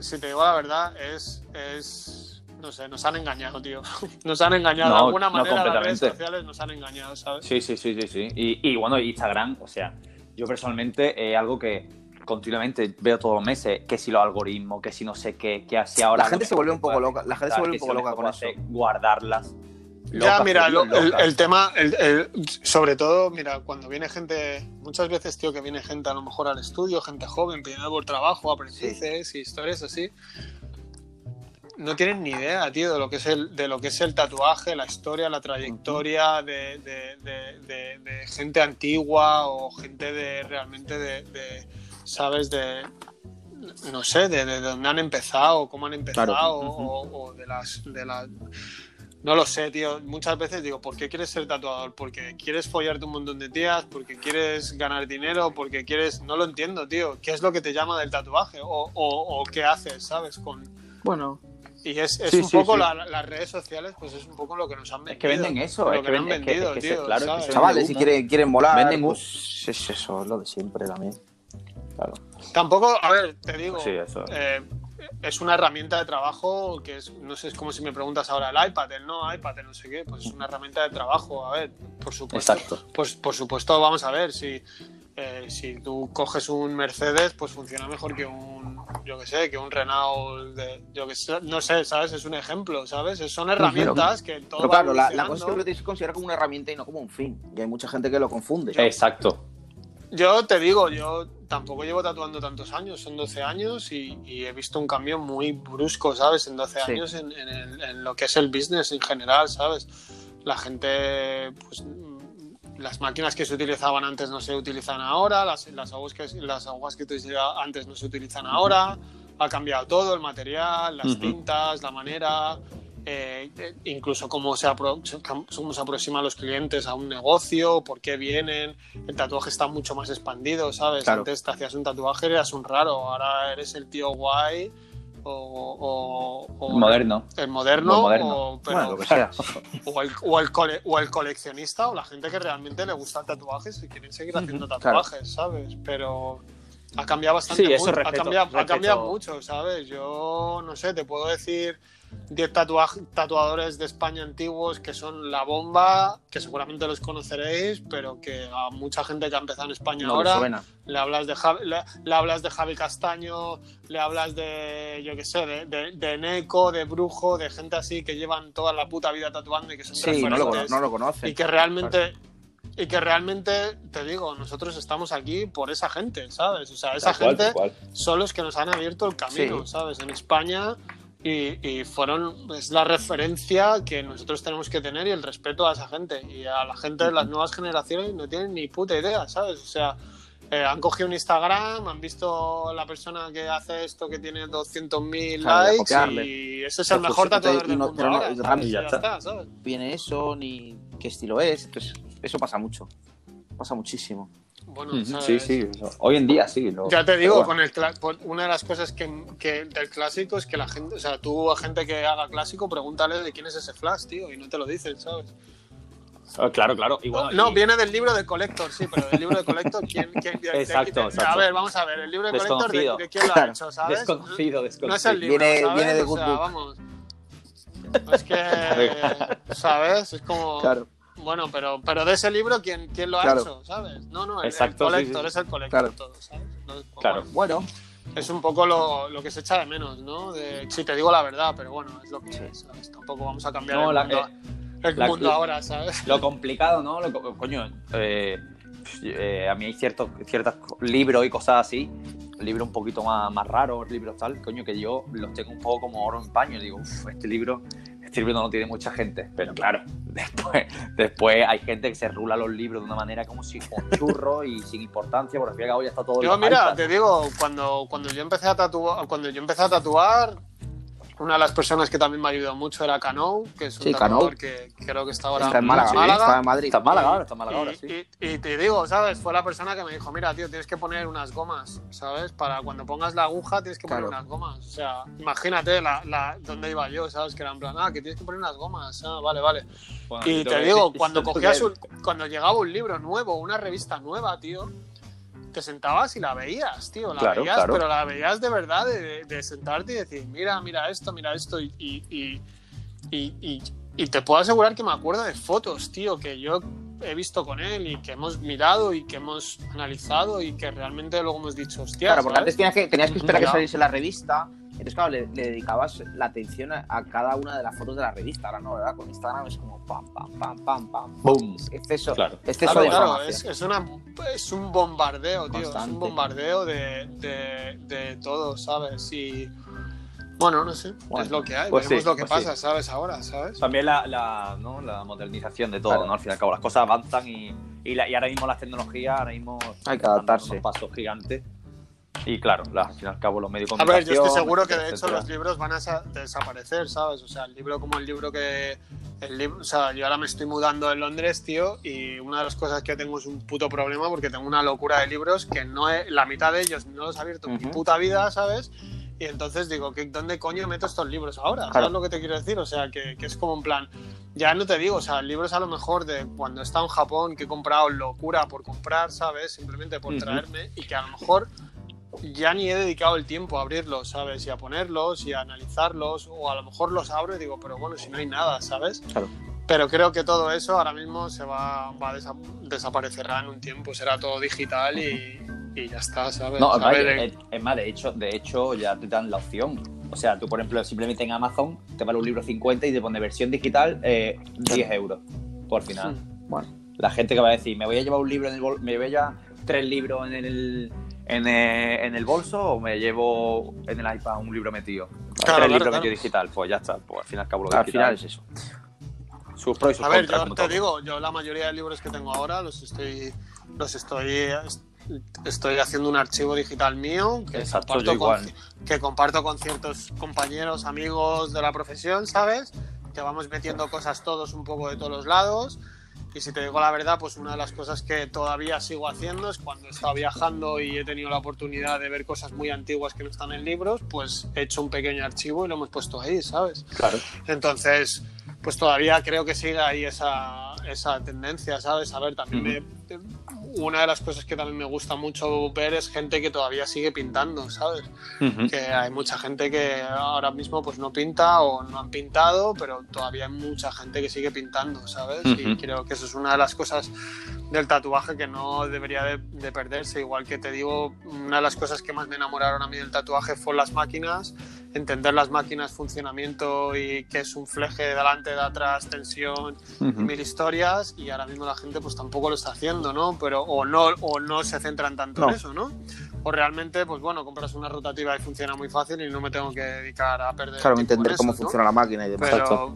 si te digo la verdad, es, es no sé, nos han engañado, tío. [laughs] Nos han engañado. No, de alguna no, manera las redes sociales nos han engañado, ¿sabes? Sí, sí, sí, sí, sí. Y, y bueno, Instagram, o sea, yo personalmente es algo que continuamente veo todos los meses, que si los algoritmos, que si no sé qué, que así ahora... La gente se vuelve un poco loca- la gente se vuelve un poco lo loca con hacer, Guardarlas. Ya, mira, lo- el, el tema, el- el- sobre todo, mira, cuando viene gente, muchas veces, tío, que viene gente a lo mejor al estudio, gente joven pidiendo por trabajo, aprendices y historias así, no tienen ni idea, tío, de lo que es el, de lo que es el tatuaje, la historia, la trayectoria de, de- de- de- de gente antigua o gente de realmente de, de, sabes, de no sé, de, de dónde han empezado, cómo han empezado, Claro. o, o de las de las no lo sé, tío. Muchas veces digo, ¿por qué quieres ser tatuador? ¿Porque quieres follarte un montón de tías? ¿Porque quieres ganar dinero? ¿Porque quieres...? No lo entiendo, tío. ¿Qué es lo que te llama del tatuaje? ¿O, o- o qué haces, sabes? Con... Bueno, Y es, es Sí, un sí, poco sí. la- las redes sociales, pues es un poco lo que nos han Es vendido. que venden eso, Lo es que han venden, es que- vendido, es que se- tío, claro, es chavales, vende si quieren, quieren molar, Venden pues es eso, es lo de siempre también. Claro. Tampoco, a ver, te digo, Sí, eso. eh, es una herramienta de trabajo que es, no sé, es como si me preguntas ahora el iPad, el no iPad, el no sé qué, pues es una herramienta de trabajo, a ver, por supuesto. Exacto. Pues por supuesto, vamos a ver, si, eh, si tú coges un Mercedes, pues funciona mejor que un, yo que sé, que un Renault, de, yo que sé, no sé, ¿sabes? Es un ejemplo, ¿sabes? Son herramientas que todo Pero claro, la, la cosa es que lo tienes que considerar como una herramienta y no como un fin. Y hay mucha gente que lo confunde. Exacto. Yo te digo, yo tampoco llevo tatuando tantos años, son 12 años y, y he visto un cambio muy brusco, ¿sabes? En 12 Sí. años en, en el- en lo que es el business en general, ¿sabes? La gente, pues mm, las máquinas que se utilizaban antes no se utilizan ahora, las, las, aguas, que, las aguas que utilizaba antes no se utilizan ahora, ha cambiado todo, el material, las Ujú. tintas, la manera, eh, incluso cómo se, cómo se aproximan los clientes a un negocio, por qué vienen, el tatuaje está mucho más expandido, ¿sabes? Claro. Antes te hacías un tatuaje eras un raro, ahora eres el tío guay o, o- o Moderno. el moderno, Muy moderno. O, pero- Bueno, lo que sea. o el, o, el cole- o el coleccionista o la gente que realmente le gustan tatuajes y quieren seguir haciendo tatuajes, ¿sabes? Pero ha cambiado bastante Sí, eso mucho, respeto, ha, cambiado, ha cambiado mucho, ¿sabes? Yo no sé, te puedo decir 10 tatuaj- tatuadores de España antiguos que son la bomba, que seguramente los conoceréis, pero que a mucha gente que ha empezado en España No ahora suena. le hablas de Javi, le, le hablas de Javi Castaño, le hablas de, yo qué sé, de, de, de Neko, de Brujo, de gente así que llevan toda la puta vida tatuando y que son Sí, no lo, no lo conocen. y que realmente y que realmente te digo nosotros estamos aquí por esa gente sabes o sea esa cual, gente cual. son los que nos han abierto el camino Sí. sabes en España y, y fueron es la referencia que nosotros tenemos que tener y el respeto a esa gente y a la gente de las nuevas generaciones no tienen ni puta idea sabes o sea eh, han cogido un Instagram, han visto la persona que hace esto que tiene 200.000 Claro, likes copiarle. y ese es el Pues, mejor pues, tatuador del no- mundo no, ahora, y ¿sabes? ya ya está. está, ¿sabes? Viene eso, ni qué estilo es. Entonces, eso pasa mucho. Pasa muchísimo. Bueno. Sí, sí. Hoy en día sí. lo- Ya te digo, con el una de las cosas que, que del clásico es que la gente, o sea, tú a gente que haga clásico, pregúntale de quién es ese flash, tío, y no te lo dicen, ¿sabes? bueno. Claro, claro. No, y- viene del libro de Collector, sí, pero del libro de Collector, ¿quién? quién- de- Exacto, de- exacto. A ver, vamos a ver, el libro de Collector, ¿de, Desconocido. de quién lo ha hecho, sabes? Desconocido, No es desconocido. el libro, Viene- ¿sabes? viene de o Good sea, Book. vamos. Es que, [laughs] ¿sabes? Es como... Claro. Bueno, pero, pero de ese libro, ¿quién, quién lo ha Claro. hecho, sabes? No, no, el, el Exacto, sí, Collector sí. es el Collector, Claro. todo, ¿sabes? Entonces, pues, Claro. bueno es un poco lo, lo que se echa de menos, ¿no? De, si te digo la verdad, pero bueno, es lo que es, ¿sabes? Tampoco vamos a cambiar No, el la- mundo, eh, el la- mundo ahora, ¿sabes? Lo [laughs] complicado, ¿no? Lo co- coño, eh, eh, a mí hay ciertos ciertos libros y cosas así, libros un poquito más, más raros, libros tal, coño, que yo los tengo un poco como oro en paño. Digo, uff, este libro, libro no tiene mucha gente. Pero claro, [laughs] después, después hay gente que se rula los libros de una manera como si como churro y sin importancia, por al fin y al cabo ya está todo Yo, mira, iPads. te digo, cuando, cuando yo empecé a tatuar, cuando yo empecé a tatuar, una de las personas que también me ha ayudado mucho era Canou, que es un Sí, Canou. que creo que está ahora está en Málaga. Está en Madrid. Está en Málaga ahora, está en Málaga ahora, Y, sí. y- y te digo, ¿sabes? Fue la persona que me dijo, mira, tío, tienes que poner unas gomas, ¿sabes? Para cuando pongas la aguja tienes que poner Claro. unas gomas. O sea, imagínate la, la, dónde iba yo, ¿sabes? Que era en plan, ah, que tienes que poner unas gomas. Ah, vale, vale. Bueno, Y te digo, cuando cogías un, cuando llegaba un libro nuevo, una revista nueva, tío, te sentabas y la veías, tío, la Claro, veías, claro. pero la veías de verdad, de, de sentarte y decir, mira, mira esto, mira esto, y, y, y, y- y- y te puedo asegurar que me acuerdo de fotos, tío, que yo he visto con él y que hemos mirado y que hemos analizado y que realmente luego hemos dicho, hostia, Claro, porque antes tenías que, tenías que esperar a que saliese la revista Entonces, claro, le, le dedicabas la atención a, a cada una de las fotos de la revista. Ahora no, ¿verdad? Con Instagram es como pam, pam, pam, pam, pam. Boom. Exceso, Claro. exceso Claro, de claro, información. es, es, una, es un bombardeo, tío. Es Constante. un bombardeo de, de, de todo, ¿sabes? Y bueno, no sé, Bueno, es lo que hay. pues Veremos sí, lo que pues sí. pasa, ¿sabes? Ahora, ¿sabes? También la, la, ¿no? la modernización de todo, Claro. ¿no? Al fin y al cabo, las cosas avanzan y, y, la- y ahora mismo las tecnologías, ahora mismo Hay que adaptarse. unos pasos gigantes. Y claro, la- al fin y al cabo, los medios de A ver, yo estoy comunicación, seguro que de hecho etcétera. los libros van a sa- desaparecer, ¿sabes? O sea, el libro como el libro que... El libro, o sea, yo ahora me estoy mudando en Londres, tío, y una de las cosas que tengo es un puto problema porque tengo una locura de libros que no he, la mitad de ellos no los he abierto en mi Ujú. puta vida, ¿sabes? Y entonces digo, ¿qué, ¿dónde coño meto estos libros ahora? Claro. ¿Sabes lo que te quiero decir? O sea, que, que es como un plan... Ya no te digo, o sea, libros a lo mejor de cuando he estado en Japón que he comprado locura por comprar, ¿sabes? Simplemente por Ujú. traerme y que a lo mejor ya ni he dedicado el tiempo a abrirlos, ¿sabes? Y a ponerlos y a analizarlos, o a lo mejor los abro y digo, pero bueno, si no hay nada, ¿sabes? Claro. Pero creo que todo eso ahora mismo se va, va a desa- desaparecerá en un tiempo, será todo digital y, y ya está, ¿sabes? No, es más, ver, es, es más, de hecho, de hecho, ya te dan la opción. O sea, tú, por ejemplo, simplemente en Amazon te vale un libro 50 y te pone versión digital eh, 10 euros por final. Bueno, La gente que va a decir, me voy a llevar un libro en el me voy a llevar tres libros en el, en el, en el bolso o me llevo en el iPad un libro metido. Claro, tres claro, libros claro. metidos digital, pues ya está. Pues al fin y al cabo lo al digital final es eso. sus pros y sus A ver, contras. yo te todo. digo, yo la mayoría de libros que tengo ahora los estoy, los estoy, estoy haciendo un archivo digital mío que, Exacto, comparto yo con, igual. que comparto con ciertos compañeros, amigos de la profesión, ¿sabes? Que vamos metiendo cosas todos un poco de todos los lados. Y si te digo la verdad, pues una de las cosas que todavía sigo haciendo es cuando he estado viajando y he tenido la oportunidad de ver cosas muy antiguas que no están en libros, pues he hecho un pequeño archivo y lo hemos puesto ahí, ¿sabes? Claro. Entonces, pues todavía creo que sigue ahí esa, esa tendencia, ¿sabes? A ver, también me- una de las cosas que también me gusta mucho ver es gente que todavía sigue pintando, ¿sabes? Ujú. Que hay mucha gente que ahora mismo pues no pinta o no han pintado, pero todavía hay mucha gente que sigue pintando, ¿sabes? Y Ujú. creo que eso es una de las cosas del tatuaje que no debería de, de perderse. Igual que te digo, una de las cosas que más me enamoraron a mí del tatuaje fue las máquinas, entender las máquinas, funcionamiento y qué es un fleje de delante, de atrás, tensión, Ujú. mil historias y ahora mismo la gente pues tampoco lo está haciendo, ¿no? Pero o no o no se centran tanto No. en eso, ¿no? O realmente pues bueno, compras una rotativa y funciona muy fácil y no me tengo que dedicar a perder Claro, tiempo en entender eso, cómo ¿no? funciona la máquina y demás. Pero.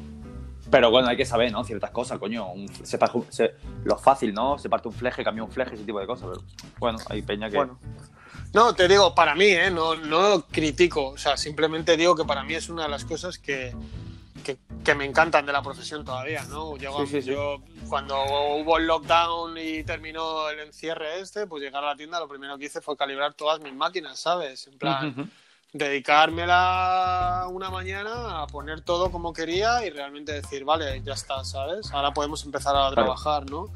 Pero bueno, hay que saber, ¿no? Ciertas cosas, coño. Un- se se- lo fácil, ¿no? Se parte un fleje, cambia un fleje, ese tipo de cosas. Pero bueno, hay peña que. bueno. No, te digo, para mí, ¿eh? no, no critico, o sea, simplemente digo que para mí es una de las cosas que, que, que me encantan de la profesión todavía, ¿no? A- Sí, sí, sí. Yo, cuando hubo el lockdown y terminó el encierre este, pues llegar a la tienda, lo primero que hice fue calibrar todas mis máquinas, ¿sabes? En plan, ujú. dedicármela una mañana a poner todo como quería y realmente decir, vale, ya está, ¿sabes? Ahora podemos empezar a trabajar, ¿no?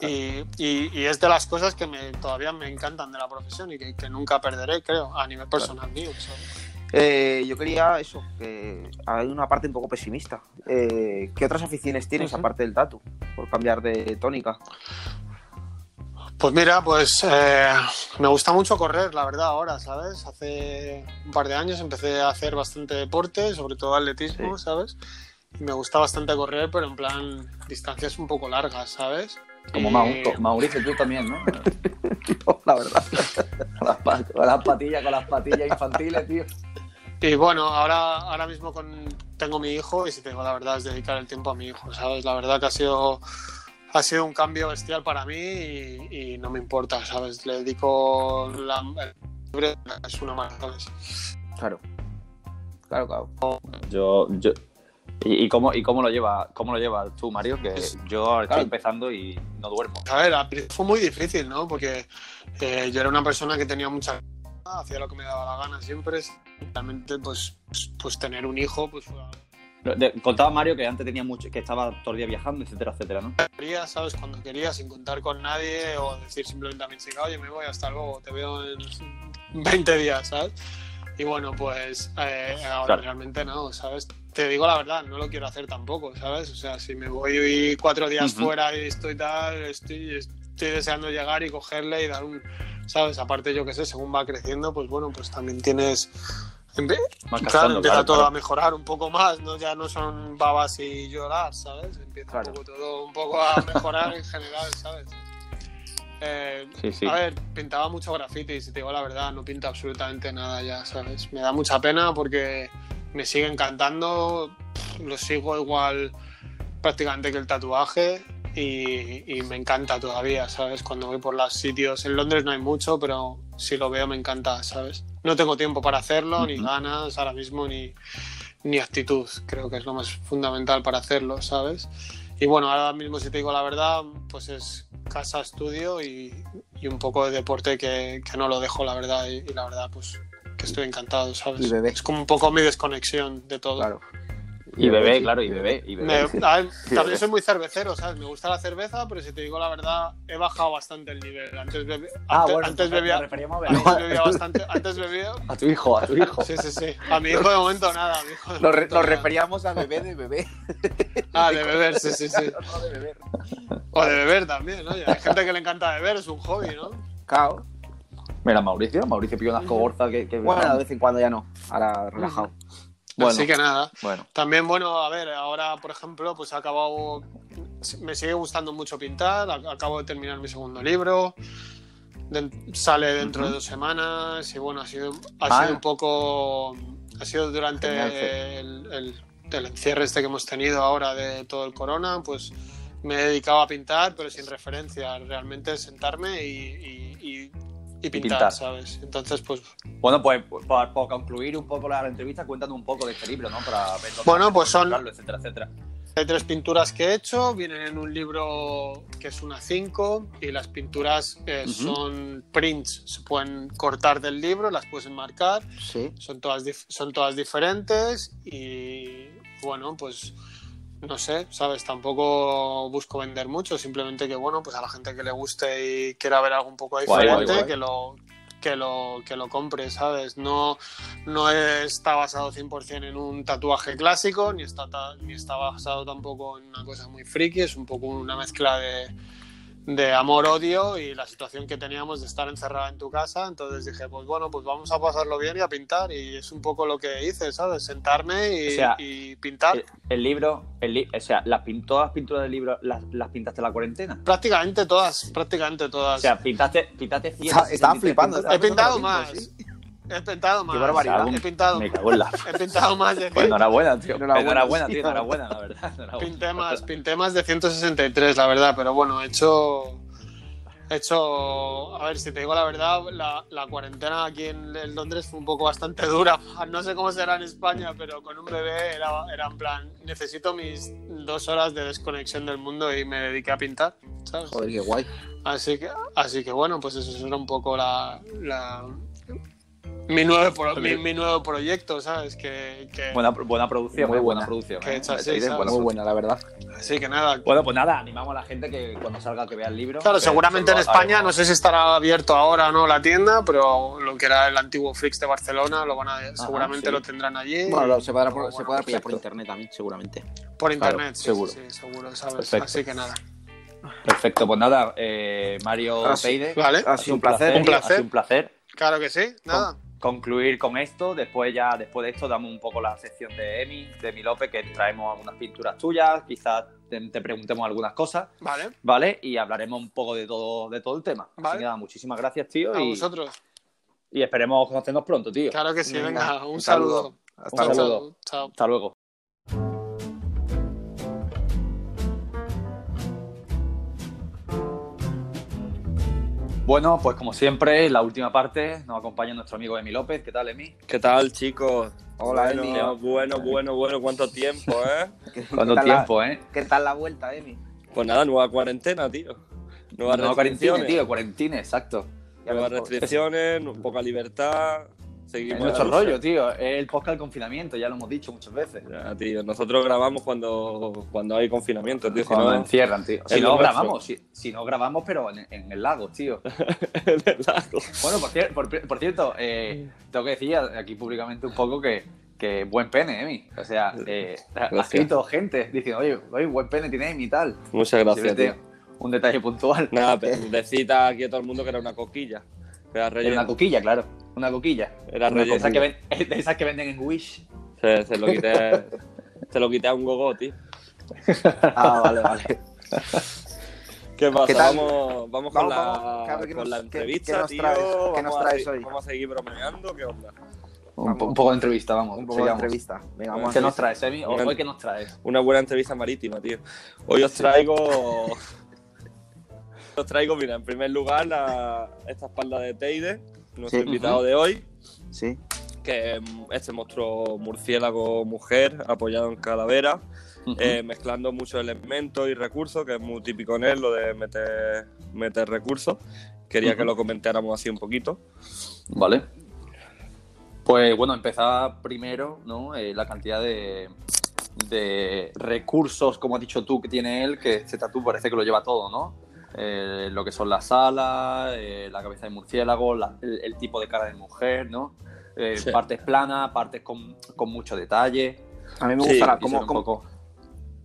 Y, y- y es de las cosas que me, todavía me encantan de la profesión y que, que nunca perderé, creo, a nivel personal mío. ¿sabes? Eh, yo quería eso, que hay una parte un poco pesimista. Eh, ¿Qué otras aficiones tienes Ujú. aparte del tatu? Por cambiar de tónica. Pues mira, pues eh, me gusta mucho correr, la verdad, ahora, ¿sabes? Hace un par de años empecé a hacer bastante deporte, sobre todo atletismo, ¿sabes? Y me gusta bastante correr, pero en plan distancias un poco largas, ¿sabes? Como Mau- Mauricio, tú también, ¿no? [laughs] la verdad. con, las, pa- con las patillas, con las patillas infantiles, tío. Y bueno, ahora, ahora mismo con, tengo mi hijo y si te digo la verdad es dedicar el tiempo a mi hijo, ¿sabes? La verdad que ha sido, ha sido un cambio bestial para mí y, y no me importa, ¿sabes? Le dedico la... Es una más, ¿sabes? Claro. Claro, claro. Yo, yo... ¿Y, y cómo, ¿Y cómo lo lleva cómo lo llevas tú, Mario? Que yo ahora estoy empezando y no duermo. A ver, fue muy difícil, ¿no? Porque eh, yo era una persona que tenía mucha... Hacía lo que me daba la gana siempre. Realmente, pues, pues tener un hijo, pues fue contaba Mario que antes tenía mucho, que estaba todo el día viajando, etcétera, etcétera, ¿no? quería, ¿sabes? Cuando quería, sin contar con nadie o decir simplemente a mi chica, oye, me voy, hasta luego, te veo en 20 días, ¿sabes? Y bueno, pues eh, ahora Claro. realmente no, ¿sabes? Te digo la verdad, no lo quiero hacer tampoco, ¿sabes? O sea, si me voy cuatro días Ujú. fuera y estoy tal, estoy, estoy deseando llegar y cogerle y dar un, ¿sabes? Aparte, yo qué sé, según va creciendo, pues bueno, pues también tienes Empe- claro, empieza claro, todo claro. a mejorar un poco más, ¿no? Ya no son babas y llorar, ¿sabes? Empieza un poco todo un poco a mejorar en general, ¿sabes? Eh, Sí, sí. A ver, pintaba mucho graffiti, si te digo la verdad, no pinta absolutamente nada ya, ¿sabes? Me da mucha pena porque me sigue encantando, lo sigo igual prácticamente que el tatuaje y, y me encanta todavía, ¿sabes? Cuando voy por los sitios, en Londres no hay mucho, pero si lo veo me encanta, ¿sabes? No tengo tiempo para hacerlo, ni ganas ahora mismo, ni, ni actitud, creo que es lo más fundamental para hacerlo, ¿sabes? Y bueno, ahora mismo si te digo la verdad, pues es casa, estudio y, y un poco de deporte que, que no lo dejo, la verdad, y, y la verdad, pues que estoy encantado, ¿sabes? Y bebé. Es como un poco mi desconexión de todo. Claro. Y bebé, claro, y y bebé. Y Me- bebé. a también soy muy cervecero, ¿sabes? Me gusta la cerveza, pero si te digo la verdad, he bajado bastante el nivel. Antes, bebe- Ah, antes, bueno, antes bebía, antes bebé. bebía bastante. Antes bebía. [laughs] A tu hijo, a tu hijo. Sí, sí, sí. A mi hijo de momento nada. a mi hijo de Nos, re- momento nos nada. referíamos a bebé de bebé. Ah, de beber, sí, sí, sí. [laughs] O de beber también, ¿no? Hay gente que le encanta beber, es un hobby, ¿no? Cao. Mira, Mauricio, Mauricio pilló unas cogorzas que, que Bueno, de vez en cuando ya no. Ahora relajado. Bueno. Así que nada. Bueno, También, bueno, a ver, ahora, por ejemplo, pues he acabado. Me sigue gustando mucho pintar. ac- Acabo de terminar mi segundo libro. Den- sale dentro de Ujú. dos semanas. Y bueno, ha sido, ha Ah. sido un poco. Ha sido durante el, el- el encierre este que hemos tenido ahora de todo el corona, pues me he dedicado a pintar, pero sin referencia. Realmente sentarme y, y- y- y pintar, pintar. ¿sabes? Entonces, pues bueno pues por, por concluir un poco la entrevista, cuéntanos un poco de este libro, ¿no? Para ver dónde Bueno, pues son- etcétera, etcétera. Hay tres pinturas que he hecho, vienen en un libro que es una 5 y las pinturas eh, Ujú. son prints, se pueden cortar del libro, las puedes enmarcar, Sí. son todas, son todas diferentes y bueno, pues no sé, sabes, tampoco busco vender mucho, simplemente que bueno, pues a la gente que le guste y quiera ver algo un poco Guay, guay, diferente, guay. que lo que lo que lo compre, ¿sabes? No no está basado 100% en un tatuaje clásico, ni está, ta- ni está basado tampoco en una cosa muy friki, es un poco una mezcla de, de amor-odio y la situación que teníamos de estar encerrada en tu casa, entonces dije, pues bueno, pues vamos a pasarlo bien y a pintar, y es un poco lo que hice, ¿sabes? Sentarme y, O sea, y pintar. El, el libro, el li- o sea, las, pin- todas las pinturas del libro las, las pintaste en la cuarentena. Prácticamente todas, prácticamente todas. O sea, pintaste, pintaste 100, Está- estaba 63 flipando, he pintado más. He pintado más. barbaridad. He pintado, Me cago en la. [laughs] he pintado más de [laughs] Pues enhorabuena, tío. Enhorabuena, Enhorabuena, tío. Enhorabuena, la verdad. enhorabuena. Pinté más, pinté más de 163, la verdad, pero bueno, he hecho. He hecho. A ver, si te digo la verdad, la, la cuarentena aquí en, en Londres fue un poco bastante [laughs] dura. No sé cómo será en España, pero con un bebé era, era en plan: necesito mis dos horas de desconexión del mundo y me dediqué a pintar, ¿sabes? Joder, qué guay. Así que, así que bueno, pues eso era un poco la. la- mi, nuevo pro- mi, mi nuevo proyecto, ¿sabes? Que, que- Buena, buena producción, Muy muy buena, buena. producción. Que ¿eh? hecha así, Te diré, ¿sabes? buena Muy buena, la verdad. Así que nada, Bueno, pues nada, animamos a la gente que cuando salga que vea el libro. Claro, seguramente en España, no sé si estará abierto ahora o no la tienda, pero lo que era el antiguo Flix de Barcelona, lo van a, seguramente sí. lo tendrán allí. Bueno, lo- se podrá, Bueno, se podrá pillar por internet también, seguramente. por internet, sí, seguro. sí, sí, seguro, ¿sabes? Perfecto. Así que nada. Perfecto, pues nada, eh, Mario Ah, sí. Teide, Vale, Ha sido un placer. Un placer. Ha sido un placer. claro que sí, nada. Concluir con esto. Después ya, después de esto, damos un poco la sección de Emi, de Emi López, que traemos algunas pinturas tuyas, quizás te, te preguntemos algunas cosas, Vale, ¿vale? Y hablaremos un poco de todo, de todo el tema. Así Vale. que nada, muchísimas gracias, tío. a Y, vosotros. y esperemos conocernos pronto, tío. Claro que sí, Venga, venga, un, un saludo. saludo. Hasta Un Chao, saludo. chao. Hasta luego. Bueno, pues como siempre, la última parte nos acompaña nuestro amigo Emi López. ¿Qué tal, Emi? ¿Qué tal, chicos? Hola, bueno, Emi. bueno, bueno, bueno, cuánto tiempo, ¿eh? [laughs] ¿Cuánto ¿Qué tal tiempo, eh? ¿Qué tal la vuelta, Emi? Pues nada, nueva cuarentena, tío. Nuevas No, cuarentena, tío, cuarentena, exacto. Nuevas restricciones, poca libertad. Es Seguimos. nuestro la lucha. rollo, tío. Es el podcast del confinamiento, ya lo hemos dicho muchas veces. Ya, tío, nosotros grabamos cuando, cuando hay confinamiento, tío. Si Cuando no, encierran, tío. Si es no nuestro. grabamos, si, si no grabamos, pero en, en el lago, tío. [laughs] en el lago. Bueno, por, por- por cierto, eh, tengo que decir aquí públicamente un poco que, que buen pene, Emi. O sea, eh, ha escrito gente diciendo, oye, oye, buen pene tiene Emi y tal. Muchas gracias, tío. un detalle puntual. Nada, [laughs] pero decita aquí a todo el mundo que era una coquilla. Era Era una coquilla, claro. Una coquilla. Era Una. Esas que, ven- [laughs] de esas que venden en Wish. Se, se lo quité, [laughs] se lo quité a un gogo, tío. [laughs] Ah, vale, vale. ¿Qué pasa? Vamos, vamos con, Vamos, la, vamos. Claro, ¿qué con nos- la qué- entrevista, qué nos tío. traes? ¿Qué vamos, nos a traes se- hoy? vamos a seguir bromeando, ¿qué onda? Un, Vamos. po- un poco de entrevista, vamos. Un poco de entrevista. Venga, vamos ¿Qué a nos traes, Emi? Una- ¿Hoy qué nos traes? Una buena entrevista marítima, tío. Hoy os traigo. os traigo, mira, en primer lugar, la- esta espalda de Teide, nuestro Sí. invitado de hoy, Sí. que es este monstruo murciélago mujer apoyado en calavera, eh, mezclando muchos elementos y recursos, que es muy típico en él, lo de meter, meter recursos. Quería que lo comentáramos así un poquito. Vale. Pues bueno, empezar primero, ¿no? Eh, la cantidad de, de recursos, como has dicho tú, que tiene él, que este tatu parece que lo lleva todo, ¿no? Eh, lo que son las alas, eh, la cabeza de murciélago, la- el, el tipo de cara de mujer, ¿no? Eh, Sí. Partes planas, partes con, con mucho detalle. A mí me Sí, gusta la, un cómo- poco-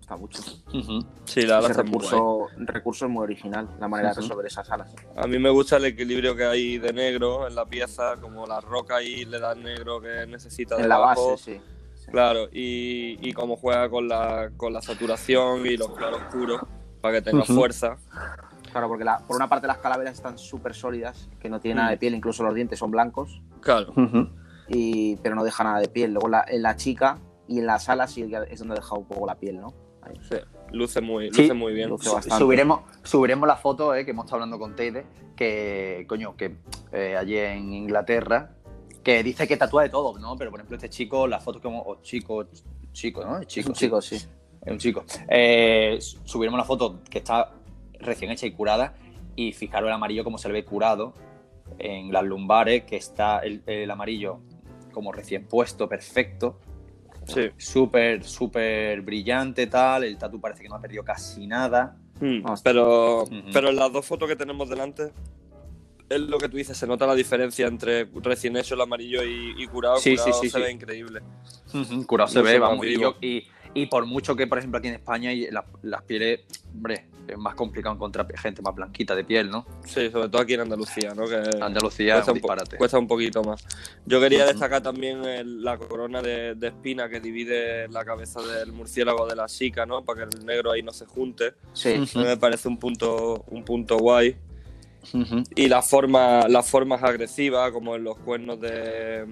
Está mucho. Ujú. Sí, la Ese está muy guay. recurso, recurso es muy original, la manera de Ujú. resolver esas alas. A mí me gusta el equilibrio que hay de negro en la pieza, como la roca ahí le da el negro que necesita En la debajo. base, sí. sí. Claro, y, y cómo juega con la, con la saturación y los claros oscuros para que tenga Ujú. fuerza. Claro, porque la- por una parte las calaveras están súper sólidas, que no tienen Mm. nada de piel, incluso los dientes son blancos, Claro, y, pero no deja nada de piel. Luego la- en la chica y en las alas sí es donde deja un poco la piel, ¿no? Ahí. sí, luce muy, Sí. luce muy bien. Luce Su- bastante. Subiremos, subiremos la foto eh, que hemos estado hablando con Teide, que, coño, que eh, allí en Inglaterra, que dice que tatúa de todo, ¿no? Pero por ejemplo, este chico, la foto que hemos. O chico, chico, ¿no? Es Es chico, un chico, sí. Es un chico. Eh, subiremos la foto que está recién hecha y curada. Y fijaros el amarillo como se le ve curado en las lumbares, que está el, el amarillo como recién puesto, perfecto. Sí. Súper, súper brillante, tal. El tatu parece que no ha perdido casi nada. Mm, Hostia. pero, pero en las dos fotos que tenemos delante, es lo que tú dices, se nota la diferencia entre recién hecho el amarillo y, y curado. Sí, curado sí, sí, se sí. ve increíble. Curado se ve, se va vamos. Y- y por mucho que, por ejemplo, aquí en España y la- las pieles, hombre, es más complicado encontrar gente más blanquita de piel, ¿no? Sí, sobre todo aquí en Andalucía, ¿no? Que Andalucía es cuesta un un, po- disparate. cuesta un poquito más. Yo quería destacar también el- la corona de, de espina que divide la cabeza del murciélago de la chica, ¿no? Para que el negro ahí no se junte. Sí. Me parece un punto, un punto guay. Y la forma, las formas agresivas, como en los cuernos de.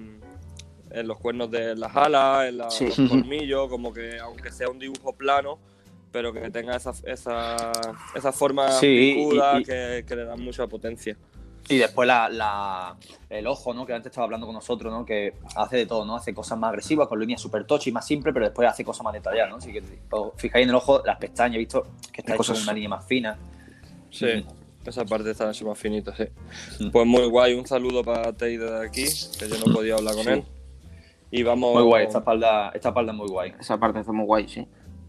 En los cuernos de las alas, en la- Sí. los colmillos, como que aunque sea un dibujo plano, pero que tenga esa, esa, esa forma Sí, picuda y- y- que, que le dan mucha potencia. Y después la, la- el ojo, ¿no? Que antes estaba hablando con nosotros, ¿no? Que hace de todo, ¿no? Hace cosas más agresivas, con líneas súper tochi, más simples, pero después hace cosas más detalladas, ¿no? Así que os fijáis en el ojo, las pestañas, he visto que está hecho con una línea más fina. Sí, esa parte está mucho más finita, sí. Pues muy guay, un saludo para Teide de aquí, que yo no podía hablar con Sí. él. Y vamos, Muy guay, esta espalda, esta espalda es muy guay. Esa parte está muy guay, sí.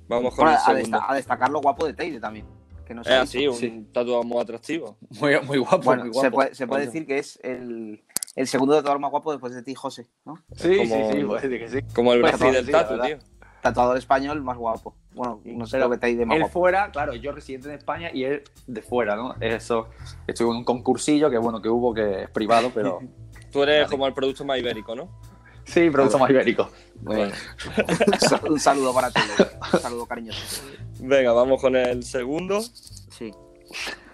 Vamos con Bueno, el a, desta- a destacar lo guapo de Teide también. Que no se Es ha así, un Sí. tatuado muy atractivo. Muy, muy guapo, Bueno, muy se guapo. puede, se puede decir que es el, el segundo tatuador más guapo después de ti, José, ¿no? Sí, como- sí, sí, puede decir que sí. Como el Pues Brasil del tatu, tío. Tatuador español más guapo. Bueno, no sé Pero lo que Teide más Él guapo. fuera, claro, yo residente en España y él de fuera, ¿no? Eso. Estuve en un concursillo que, bueno, que hubo que es privado, pero. [laughs] Tú eres Vale. como el producto más ibérico, ¿no? Sí, producto más ibérico. Bueno, un saludo para ti, un saludo cariñoso. Venga, vamos con el segundo. Sí.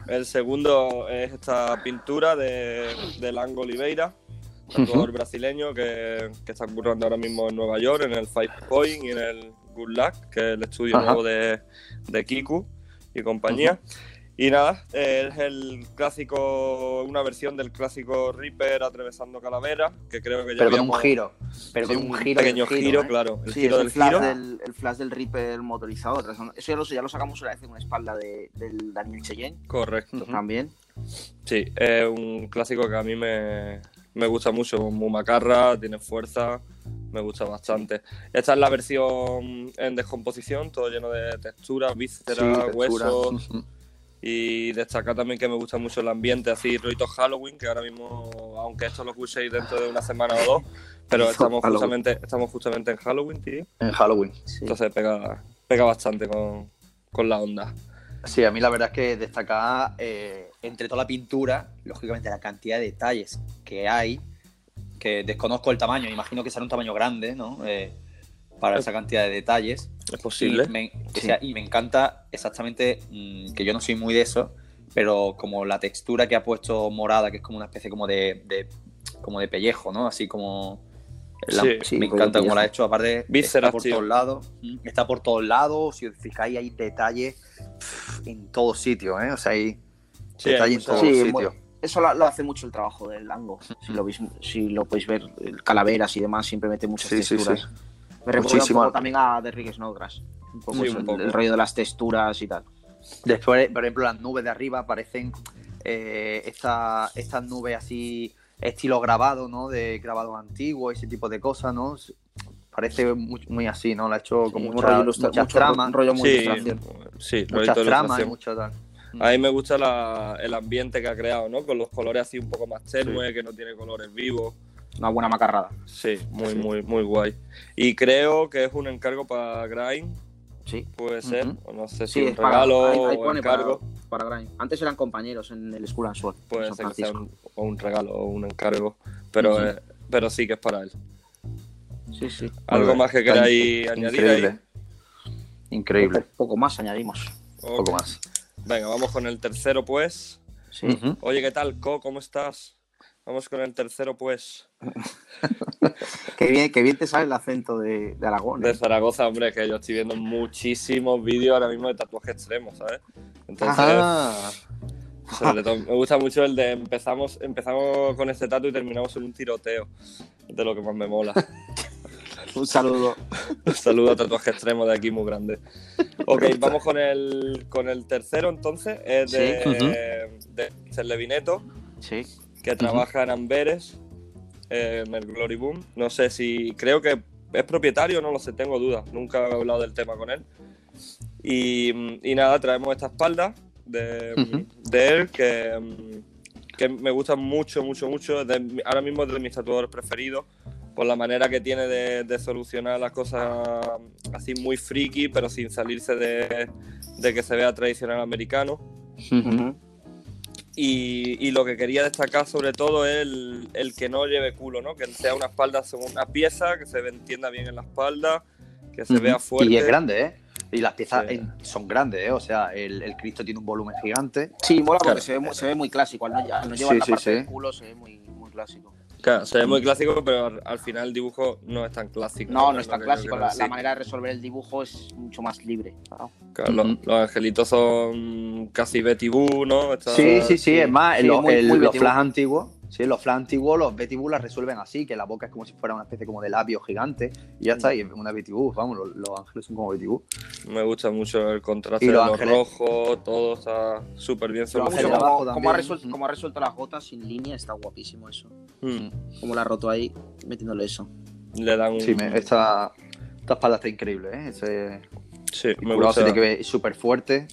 El segundo es esta pintura de, de Lango Oliveira, tatuador brasileño que, que está currando ahora mismo en Nueva York, en el Five Point y en el Good Luck, que es el estudio Ajá. nuevo de, de Kiku y compañía. Y nada, es el clásico, una versión del clásico Reaper atravesando calavera, que creo que ya Pero con un giro. Pero con Sí, un un giro. pequeño del giro, ¿eh? claro. El Sí, giro del el flash giro. del, el flash del Reaper motorizado. Eso ya lo, ya lo sacamos una vez en una espalda de, del Daniel Cheyenne Correcto. También. Sí, es un clásico que a mí me, me gusta mucho, muy macarra, tiene fuerza, me gusta bastante. Esta es la versión en descomposición, todo lleno de texturas, vísceras, Sí, textura. huesos. Y destacar también que me gusta mucho el ambiente así, rollito Halloween, que ahora mismo, aunque esto lo escuchéis dentro de una semana o dos, pero [laughs] estamos Halloween. justamente, estamos justamente en Halloween, tío. En Halloween. Sí. Entonces pega, pega bastante con, con la onda. Sí, a mí la verdad es que destacar eh, entre toda la pintura, lógicamente la cantidad de detalles que hay, que desconozco el tamaño, imagino que será un tamaño grande, ¿no? Eh, para esa cantidad de detalles. Es posible. Y me, o sea, y me encanta exactamente, mm, que yo no soy muy de eso, pero como la textura que ha puesto morada, que es como una especie como de, de- como de pellejo, ¿no? Así como... la- Sí, sí, me como encanta cómo la ha hecho, aparte Vísceras, está por tío. todos lados, mm, está por todos lados, si os fijáis hay detalles pff, en todos sitios, ¿eh? O sea, hay Sí, detalles en todos Sí, sitios. eso lo, lo hace mucho el trabajo del Lango. Si lo, veis, si lo podéis ver, el calaveras y demás, siempre mete muchas Sí, sí, texturas. Me recuerda Muchísimo. un poco también a The Rick Snodgrass. Un poco, Sí, eso, un el- poco. El, rollo de las texturas y tal. Después, por ejemplo, las nubes de arriba parecen eh, esta- estas nubes así, estilo grabado, ¿no? De grabado antiguo, ese tipo de cosas, ¿no? Parece muy, muy así, ¿no? La ha hecho con Sí, un mucha- mucho- tramas, un rollo muy Sí, ilustración. sí, muchas tramas y mucho tal. A mí me gusta la- el ambiente que ha creado, ¿no? Con los colores así un poco más tenues, que no tiene colores vivos. Una buena macarrada. Sí, muy, Sí. muy, muy guay. Y creo que es un encargo para Grind, Sí. puede ser. O no sé si Sí, un para, regalo ahí- ahí o pone encargo. Para, para Grind. Antes eran compañeros en el School and Sword. Puede ser que sea un, o un regalo o un encargo. Pero, eh, pero sí que es para él. Sí, sí. ¿Algo Muy más que queráis añadir Increíble. ahí? Increíble. Poco, poco más añadimos. Poco más. Venga, vamos con el tercero, pues. Sí. Oye, ¿qué tal, Co? ¿Cómo estás? Vamos con el tercero, pues. [laughs] Qué bien, qué bien te sale el acento de, de Aragón. De ¿eh? Zaragoza, hombre, que yo estoy viendo muchísimos vídeos ahora mismo de tatuaje extremo, ¿sabes? Entonces, Ah, sobre todo, me gusta mucho el de empezamos, empezamos con este tatu y terminamos en un tiroteo. De lo que más me mola. [laughs] Un saludo. [laughs] Un saludo a tatuaje extremo de aquí muy grande. Ok, vamos con el, con el tercero entonces. Es de, Sí, de. Levineto, Sí. Que trabaja en Amberes, eh, en el Glory Boom. No sé si. Creo que es propietario, no lo sé, tengo dudas. Nunca he hablado del tema con él. Y, y nada, traemos esta espalda de, Ujú. de él que, que me gusta mucho, mucho, mucho. De ahora mismo es de mis tatuadores preferidos. Por la manera que tiene de, de solucionar las cosas así muy friki, pero sin salirse de, de que se vea tradicional americano. Ujú. Y, y lo que quería destacar sobre todo es el, el que no lleve culo, ¿no? Que sea una espalda, una pieza, que se ve- entienda bien en la espalda, que se vea fuerte. Y es grande, ¿eh? Y las piezas Sí. en- son grandes, ¿eh? O sea, el, el Cristo tiene un volumen gigante. Sí, mola porque Claro. se, ve, se ve muy clásico. Al no, al no Sí, llevar la sí, parte sí. del culo, se ve muy, muy clásico. Claro, se ve muy clásico, pero al, al final el dibujo no es tan clásico. No, no Es tan clásico. La, manera de resolver el dibujo es mucho más libre. claro. Claro, los- angelitos son casi Betty Boo, ¿no? Está- Sí, sí, sí, sí. es más, Sí, los, muy- el- muy los flash antiguos, sí, los flash antiguos, los Betty Boo las resuelven así, que la boca es como si fuera una especie como de labio gigante, y ya está, y es una Betty Boo, vamos, los, los ángeles son como Betty Boo. Me gusta mucho el contraste Y de los los ángeles. rojos, todo está súper bien solucionado. abajo como, ha resuelto, como ha resuelto las gotas sin línea, está guapísimo eso. Mm. Como la ha roto ahí, metiéndole eso. Le dan un... Sí, me- esta, esta espalda está increíble, ¿eh? Ese Sí, me curado se gusta. tiene que ver súper fuerte.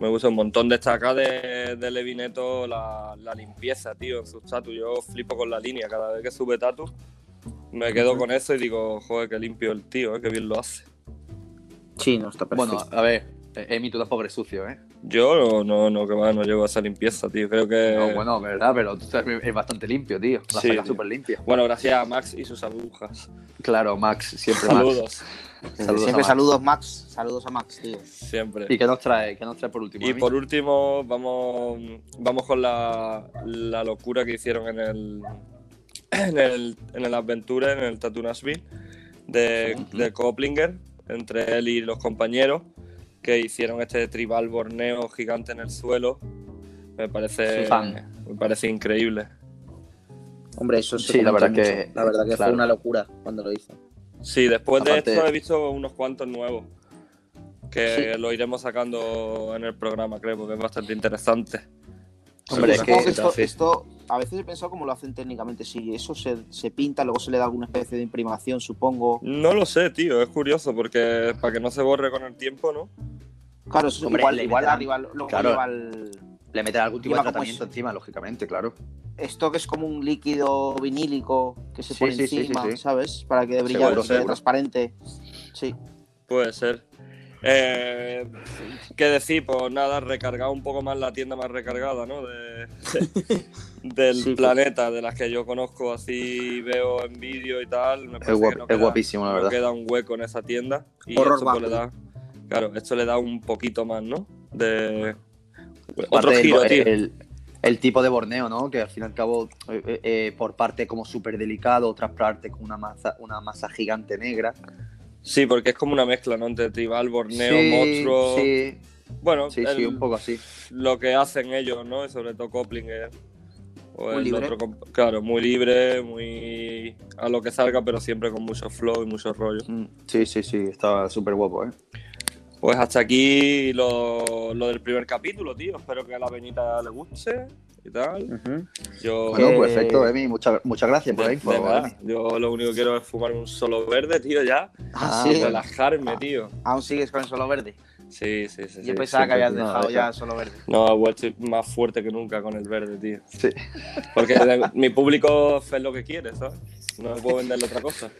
Me gusta un montón destacar de, de Levineto la, la limpieza, tío, en sus tatu. Yo flipo con la línea. Cada vez que sube tatu, me quedo con eso y digo, joder, qué limpio el tío, eh, qué bien lo hace. Sí, no, está perfecto. Bueno, a ver, eh, Emi, tú tampoco eres sucio, ¿eh? Yo no, no, no, que va, no llego a esa limpieza, tío. Creo que. No, bueno, verdad, pero tú estás- es bastante limpio, tío. La Sí, súper limpia. Bueno, gracias a Max y sus agujas. Claro, Max, siempre Max. Saludos. Siempre Max. saludos, Max. Saludos a Max, tío. Siempre. ¿Y qué nos trae? ¿Qué nos trae por último? Y por último, vamos, vamos con la, la locura que hicieron en el, en el, en el Adventure, en el Tattoo Nashville, de, Ujú. de Koplinger, entre él y los compañeros, que hicieron este tribal borneo gigante en el suelo. Me parece, fan. me parece increíble. Hombre, eso se Sí, la verdad mucho. que- La verdad que claro. fue una locura cuando lo hizo. Sí, después Aparte- de esto he visto unos cuantos nuevos. Que Sí. lo iremos sacando en el programa, creo, porque es bastante interesante. Hombre, es que- esto, esto- a veces he pensado cómo lo hacen técnicamente. Si eso se, se pinta, luego se le da alguna especie de imprimación, supongo. No lo sé, tío, es curioso, porque para que no se borre con el tiempo, ¿no? Claro, eso Hombre, igual, igual arriba luego claro. lleva Le meten algún tipo de tratamiento es- encima, lógicamente, claro. Esto que es como un líquido vinílico que se Sí, pone sí, encima, sí, sí. ¿sabes? Para que brille, que transparente. Sí. Puede ser. Eh, ¿Qué decir? Pues nada, recargado un poco más la tienda más recargada, ¿no? De, del Sí, pues. planeta, de las que yo conozco así, veo en vídeo y tal. Me Es, parece guap- que no es queda- guapísimo, la no verdad. queda un hueco en esa tienda. Y Horror esto pues, le da. Claro, esto le da un poquito más, ¿no? De. Otro giro, el, tío. el- el tipo de Borneo, ¿no? Que al fin y al cabo, eh, eh, eh, por parte como súper delicado, otras parte con una masa, una masa gigante negra. Sí, porque es como una mezcla, ¿no? Entre tribal, borneo, sí, monstruo. Sí, Bueno, sí, sí, un poco así. lo que hacen ellos, ¿no? Y sobre todo Koplinger. O Muy el libre. otro claro, muy libre, muy a lo que salga, pero siempre con mucho flow y mucho rollo. Mm, Sí, sí, sí, estaba súper guapo, ¿eh? Pues hasta aquí lo, lo del primer capítulo, tío. Espero que a la Benita le guste y tal. Yo, Bueno, Que- perfecto, Emi. Muchas, muchas gracias por la de, info. yo lo único que quiero es fumar un solo verde, tío, ya. Ah, y sí. relajarme, tío. ¿Aún sigues con el solo verde? Sí, sí, sí. Yo sí, pensaba que habías no, dejado eso. ya el solo verde. No, he vuelto más fuerte que nunca con el verde, tío. Sí. Porque mi público es lo que quiere, ¿sabes? No puedo venderle otra cosa.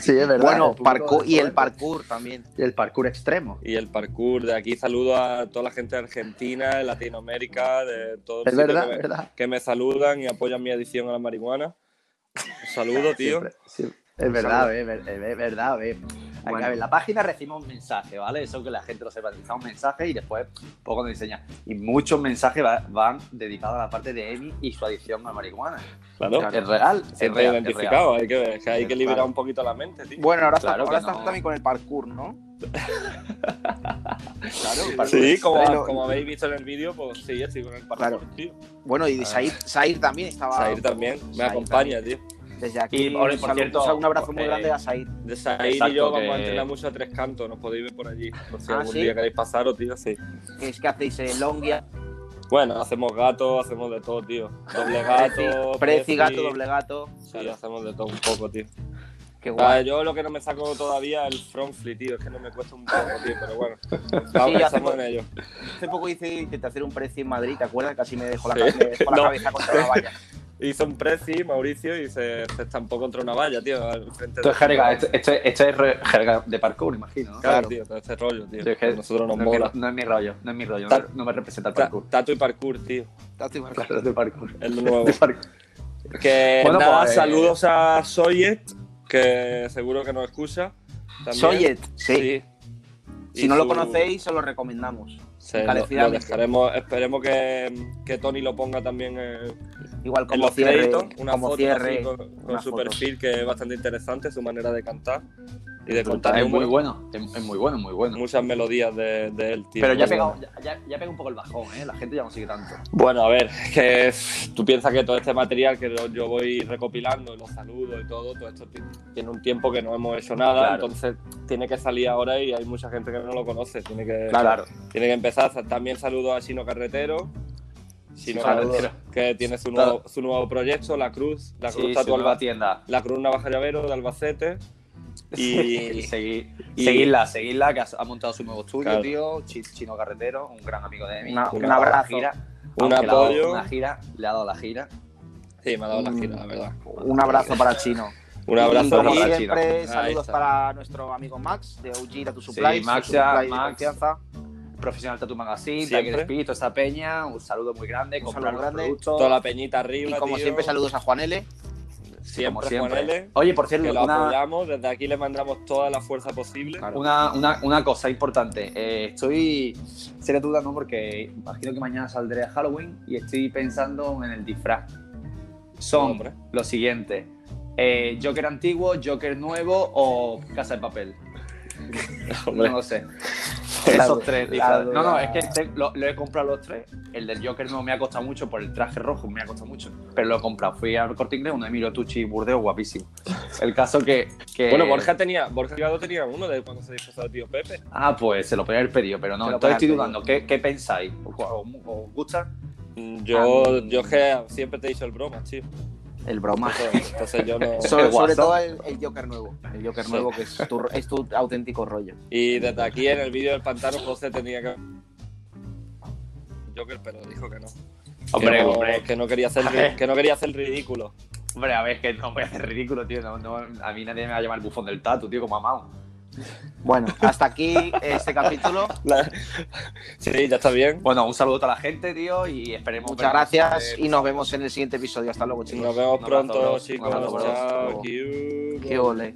Sí, es verdad. Bueno, parkour, y el parkour también. Y el parkour extremo. Y el parkour, de aquí saludo a toda la gente de Argentina, de Latinoamérica, de todo el Es sitio verdad, que, es me, verdad. que me saludan y apoyan mi adicción a la marihuana. Un saludo, [laughs] tío. Siempre, siempre. Es verdad, es, ver- es verdad. eh. Bueno. A ver, en la página recibimos un mensaje, ¿vale? Eso que la gente lo sepa. Recibimos un mensaje y después poco nos enseña. Y muchos mensajes va- van dedicados a la parte de Emi y su adicción a marihuana. Claro. Es real, es real. es identificado, hay que, ver, que hay que liberar Claro. un poquito la mente, tío. Bueno, ahora, Claro está, ahora estás no. también con el parkour, ¿no? Claro, el parkour Sí, como, Pero- como habéis visto en el vídeo, pues sí, estoy con el parkour, Claro. tío. Bueno, y Ah. Said, Said también estaba. Sair también, me acompaña, tío. Desde aquí, Y, por cierto, un abrazo muy eh, grande a Said. De Sair y Exacto, yo vamos a que- entrenar mucho a tres cantos, nos podéis ver por allí. Por si Ah, algún ¿sí? día queréis pasaros, tío, sí. Es que hacéis eh, longia, Bueno, hacemos gatos, hacemos de todo, tío. Doble gato, preci, gato, doble gato. Sí, hacemos de todo un poco, tío. Qué Ah, guay. yo lo que no me saco todavía es el front flip, tío. Es que no me cuesta un poco, tío, pero bueno. [laughs] Vamos, Sí, hace en ello. Hace poco hice, intenté hacer un preci en Madrid, ¿te acuerdas? Casi me dejó la, Sí. me dejó la [laughs] No. cabeza contra la valla. [laughs] Hizo un preci, Mauricio, y se, se estampó contra una valla, tío. Al frente Esto de- es jerga, esto, esto- esto es re- jerga de parkour, imagino. ¿no? Claro, claro. tío, todo este rollo, tío. Sí, es que nosotros nos no, es mi, mola. no es mi rollo, no es mi rollo, no, Ta- me- no me representa el Ta- parkour. Tatu y parkour, tío. Tato y parkour. Claro, de parkour. [laughs] Es lo nuevo. Que Bueno, nada, pues, eh, saludos a Soyet, que seguro que nos escucha. También. Soyet, sí. Sí. Si Y no lo conocéis, os lo recomendamos. Se lo- dejaremos. Esperemos que, que Tony lo ponga también en, Igual en como los cierre, créditos. Una como foto cierre, con, con una su foto. perfil, que es bastante interesante, su manera de cantar y de contar Es muy bueno, es, muy bueno, muy bueno. muchas melodías de, de él, tío. Pero ya pega, ya, ya pega un poco el bajón, ¿eh? La gente ya no sigue tanto. Bueno, a ver, que tú piensas que todo este material que yo voy recopilando, los saludos y todo, todo esto ti- tiene un tiempo que no hemos hecho nada, Claro. entonces tiene que salir ahora y hay mucha gente que no lo conoce, tiene que, Claro. tiene que empezar. También saludo a Chino Carretero, Chino Carretero. Que tiene su nuevo, su nuevo proyecto, La Cruz, La Cruz Sí, Tatu Alba- tienda. La Cruz Navaja Llavero de Albacete. Y, Segui- [laughs] y- seguidla, seguidla, que ha, ha montado su nuevo estudio, Claro. tío. Chi- Chino Carretero, un gran amigo de mí. Una- un abrazo. gira. un Aunque le ha dado apoyo. Una gira, le ha dado la gira. Sí, me ha dado la gira, la verdad. Un abrazo para chino. Un abrazo y y- para siempre, Chino. saludos está. para nuestro amigo Max de OG Tattoo Supply. Sí, Max, su supply Max. confianza. Profesional Tattoo Magazine, Siempre. Tiger Espíritu, esta peña. Un saludo muy grande. Un saludo grande. productos. toda la peñita Y arriba. como tío. siempre, saludos a Juan L. Siempre, siempre. Oye, por cierto, que lo una, apoyamos. Desde aquí le mandamos toda la fuerza posible. Claro. una, una, una cosa importante. Eh, estoy seria duda, ¿no? Porque imagino que mañana saldré a Halloween y estoy pensando en el disfraz. Son los siguientes. Eh, Joker antiguo, Joker nuevo o Casa de Papel. [laughs] Hombre. No lo sé. [laughs] Esos tres la. No, no, es que te- lo, lo he comprado los tres. El del Joker no me ha costado mucho por el traje rojo, me ha costado mucho. Pero lo he comprado. Fui al corte inglés, un Emilio Tucci y Burdeo, guapísimo. El caso que. que- Bueno, Borja tenía, Borja Delgado tenía uno de cuando se disfrazó de tío Pepe. Ah, pues se lo podía haber pedido, pero no. Entonces estoy dudando. ¿Qué, qué pensáis? ¿Os, os- gusta? Mm, Yo, Ah, yo es que siempre te he dicho el broma, tío. El broma. Entonces, [laughs] entonces yo no. So- sobre todo el, el Joker nuevo. El Joker Sí. nuevo, que es tu, es tu auténtico rollo. Y desde aquí en el vídeo del pantano José tenía que. Joker, pero dijo que no. Hombre, que no, hombre. Que no quería hacer, [laughs] que no quería hacer ridículo. Hombre, a ver, que no voy a hacer ridículo, tío. No, no, a mí nadie me va a llamar el bufón del tatu, tío, como a Mao. Bueno, hasta aquí este capítulo. La- Sí, ya está bien. Bueno, un saludo a la gente, tío, y esperemos. Muchas gracias eh, y nos vemos en el siguiente episodio. Hasta luego, chicos. Nos vemos pronto, chicos. Chao. Hasta luego. Kiu. Qué ole.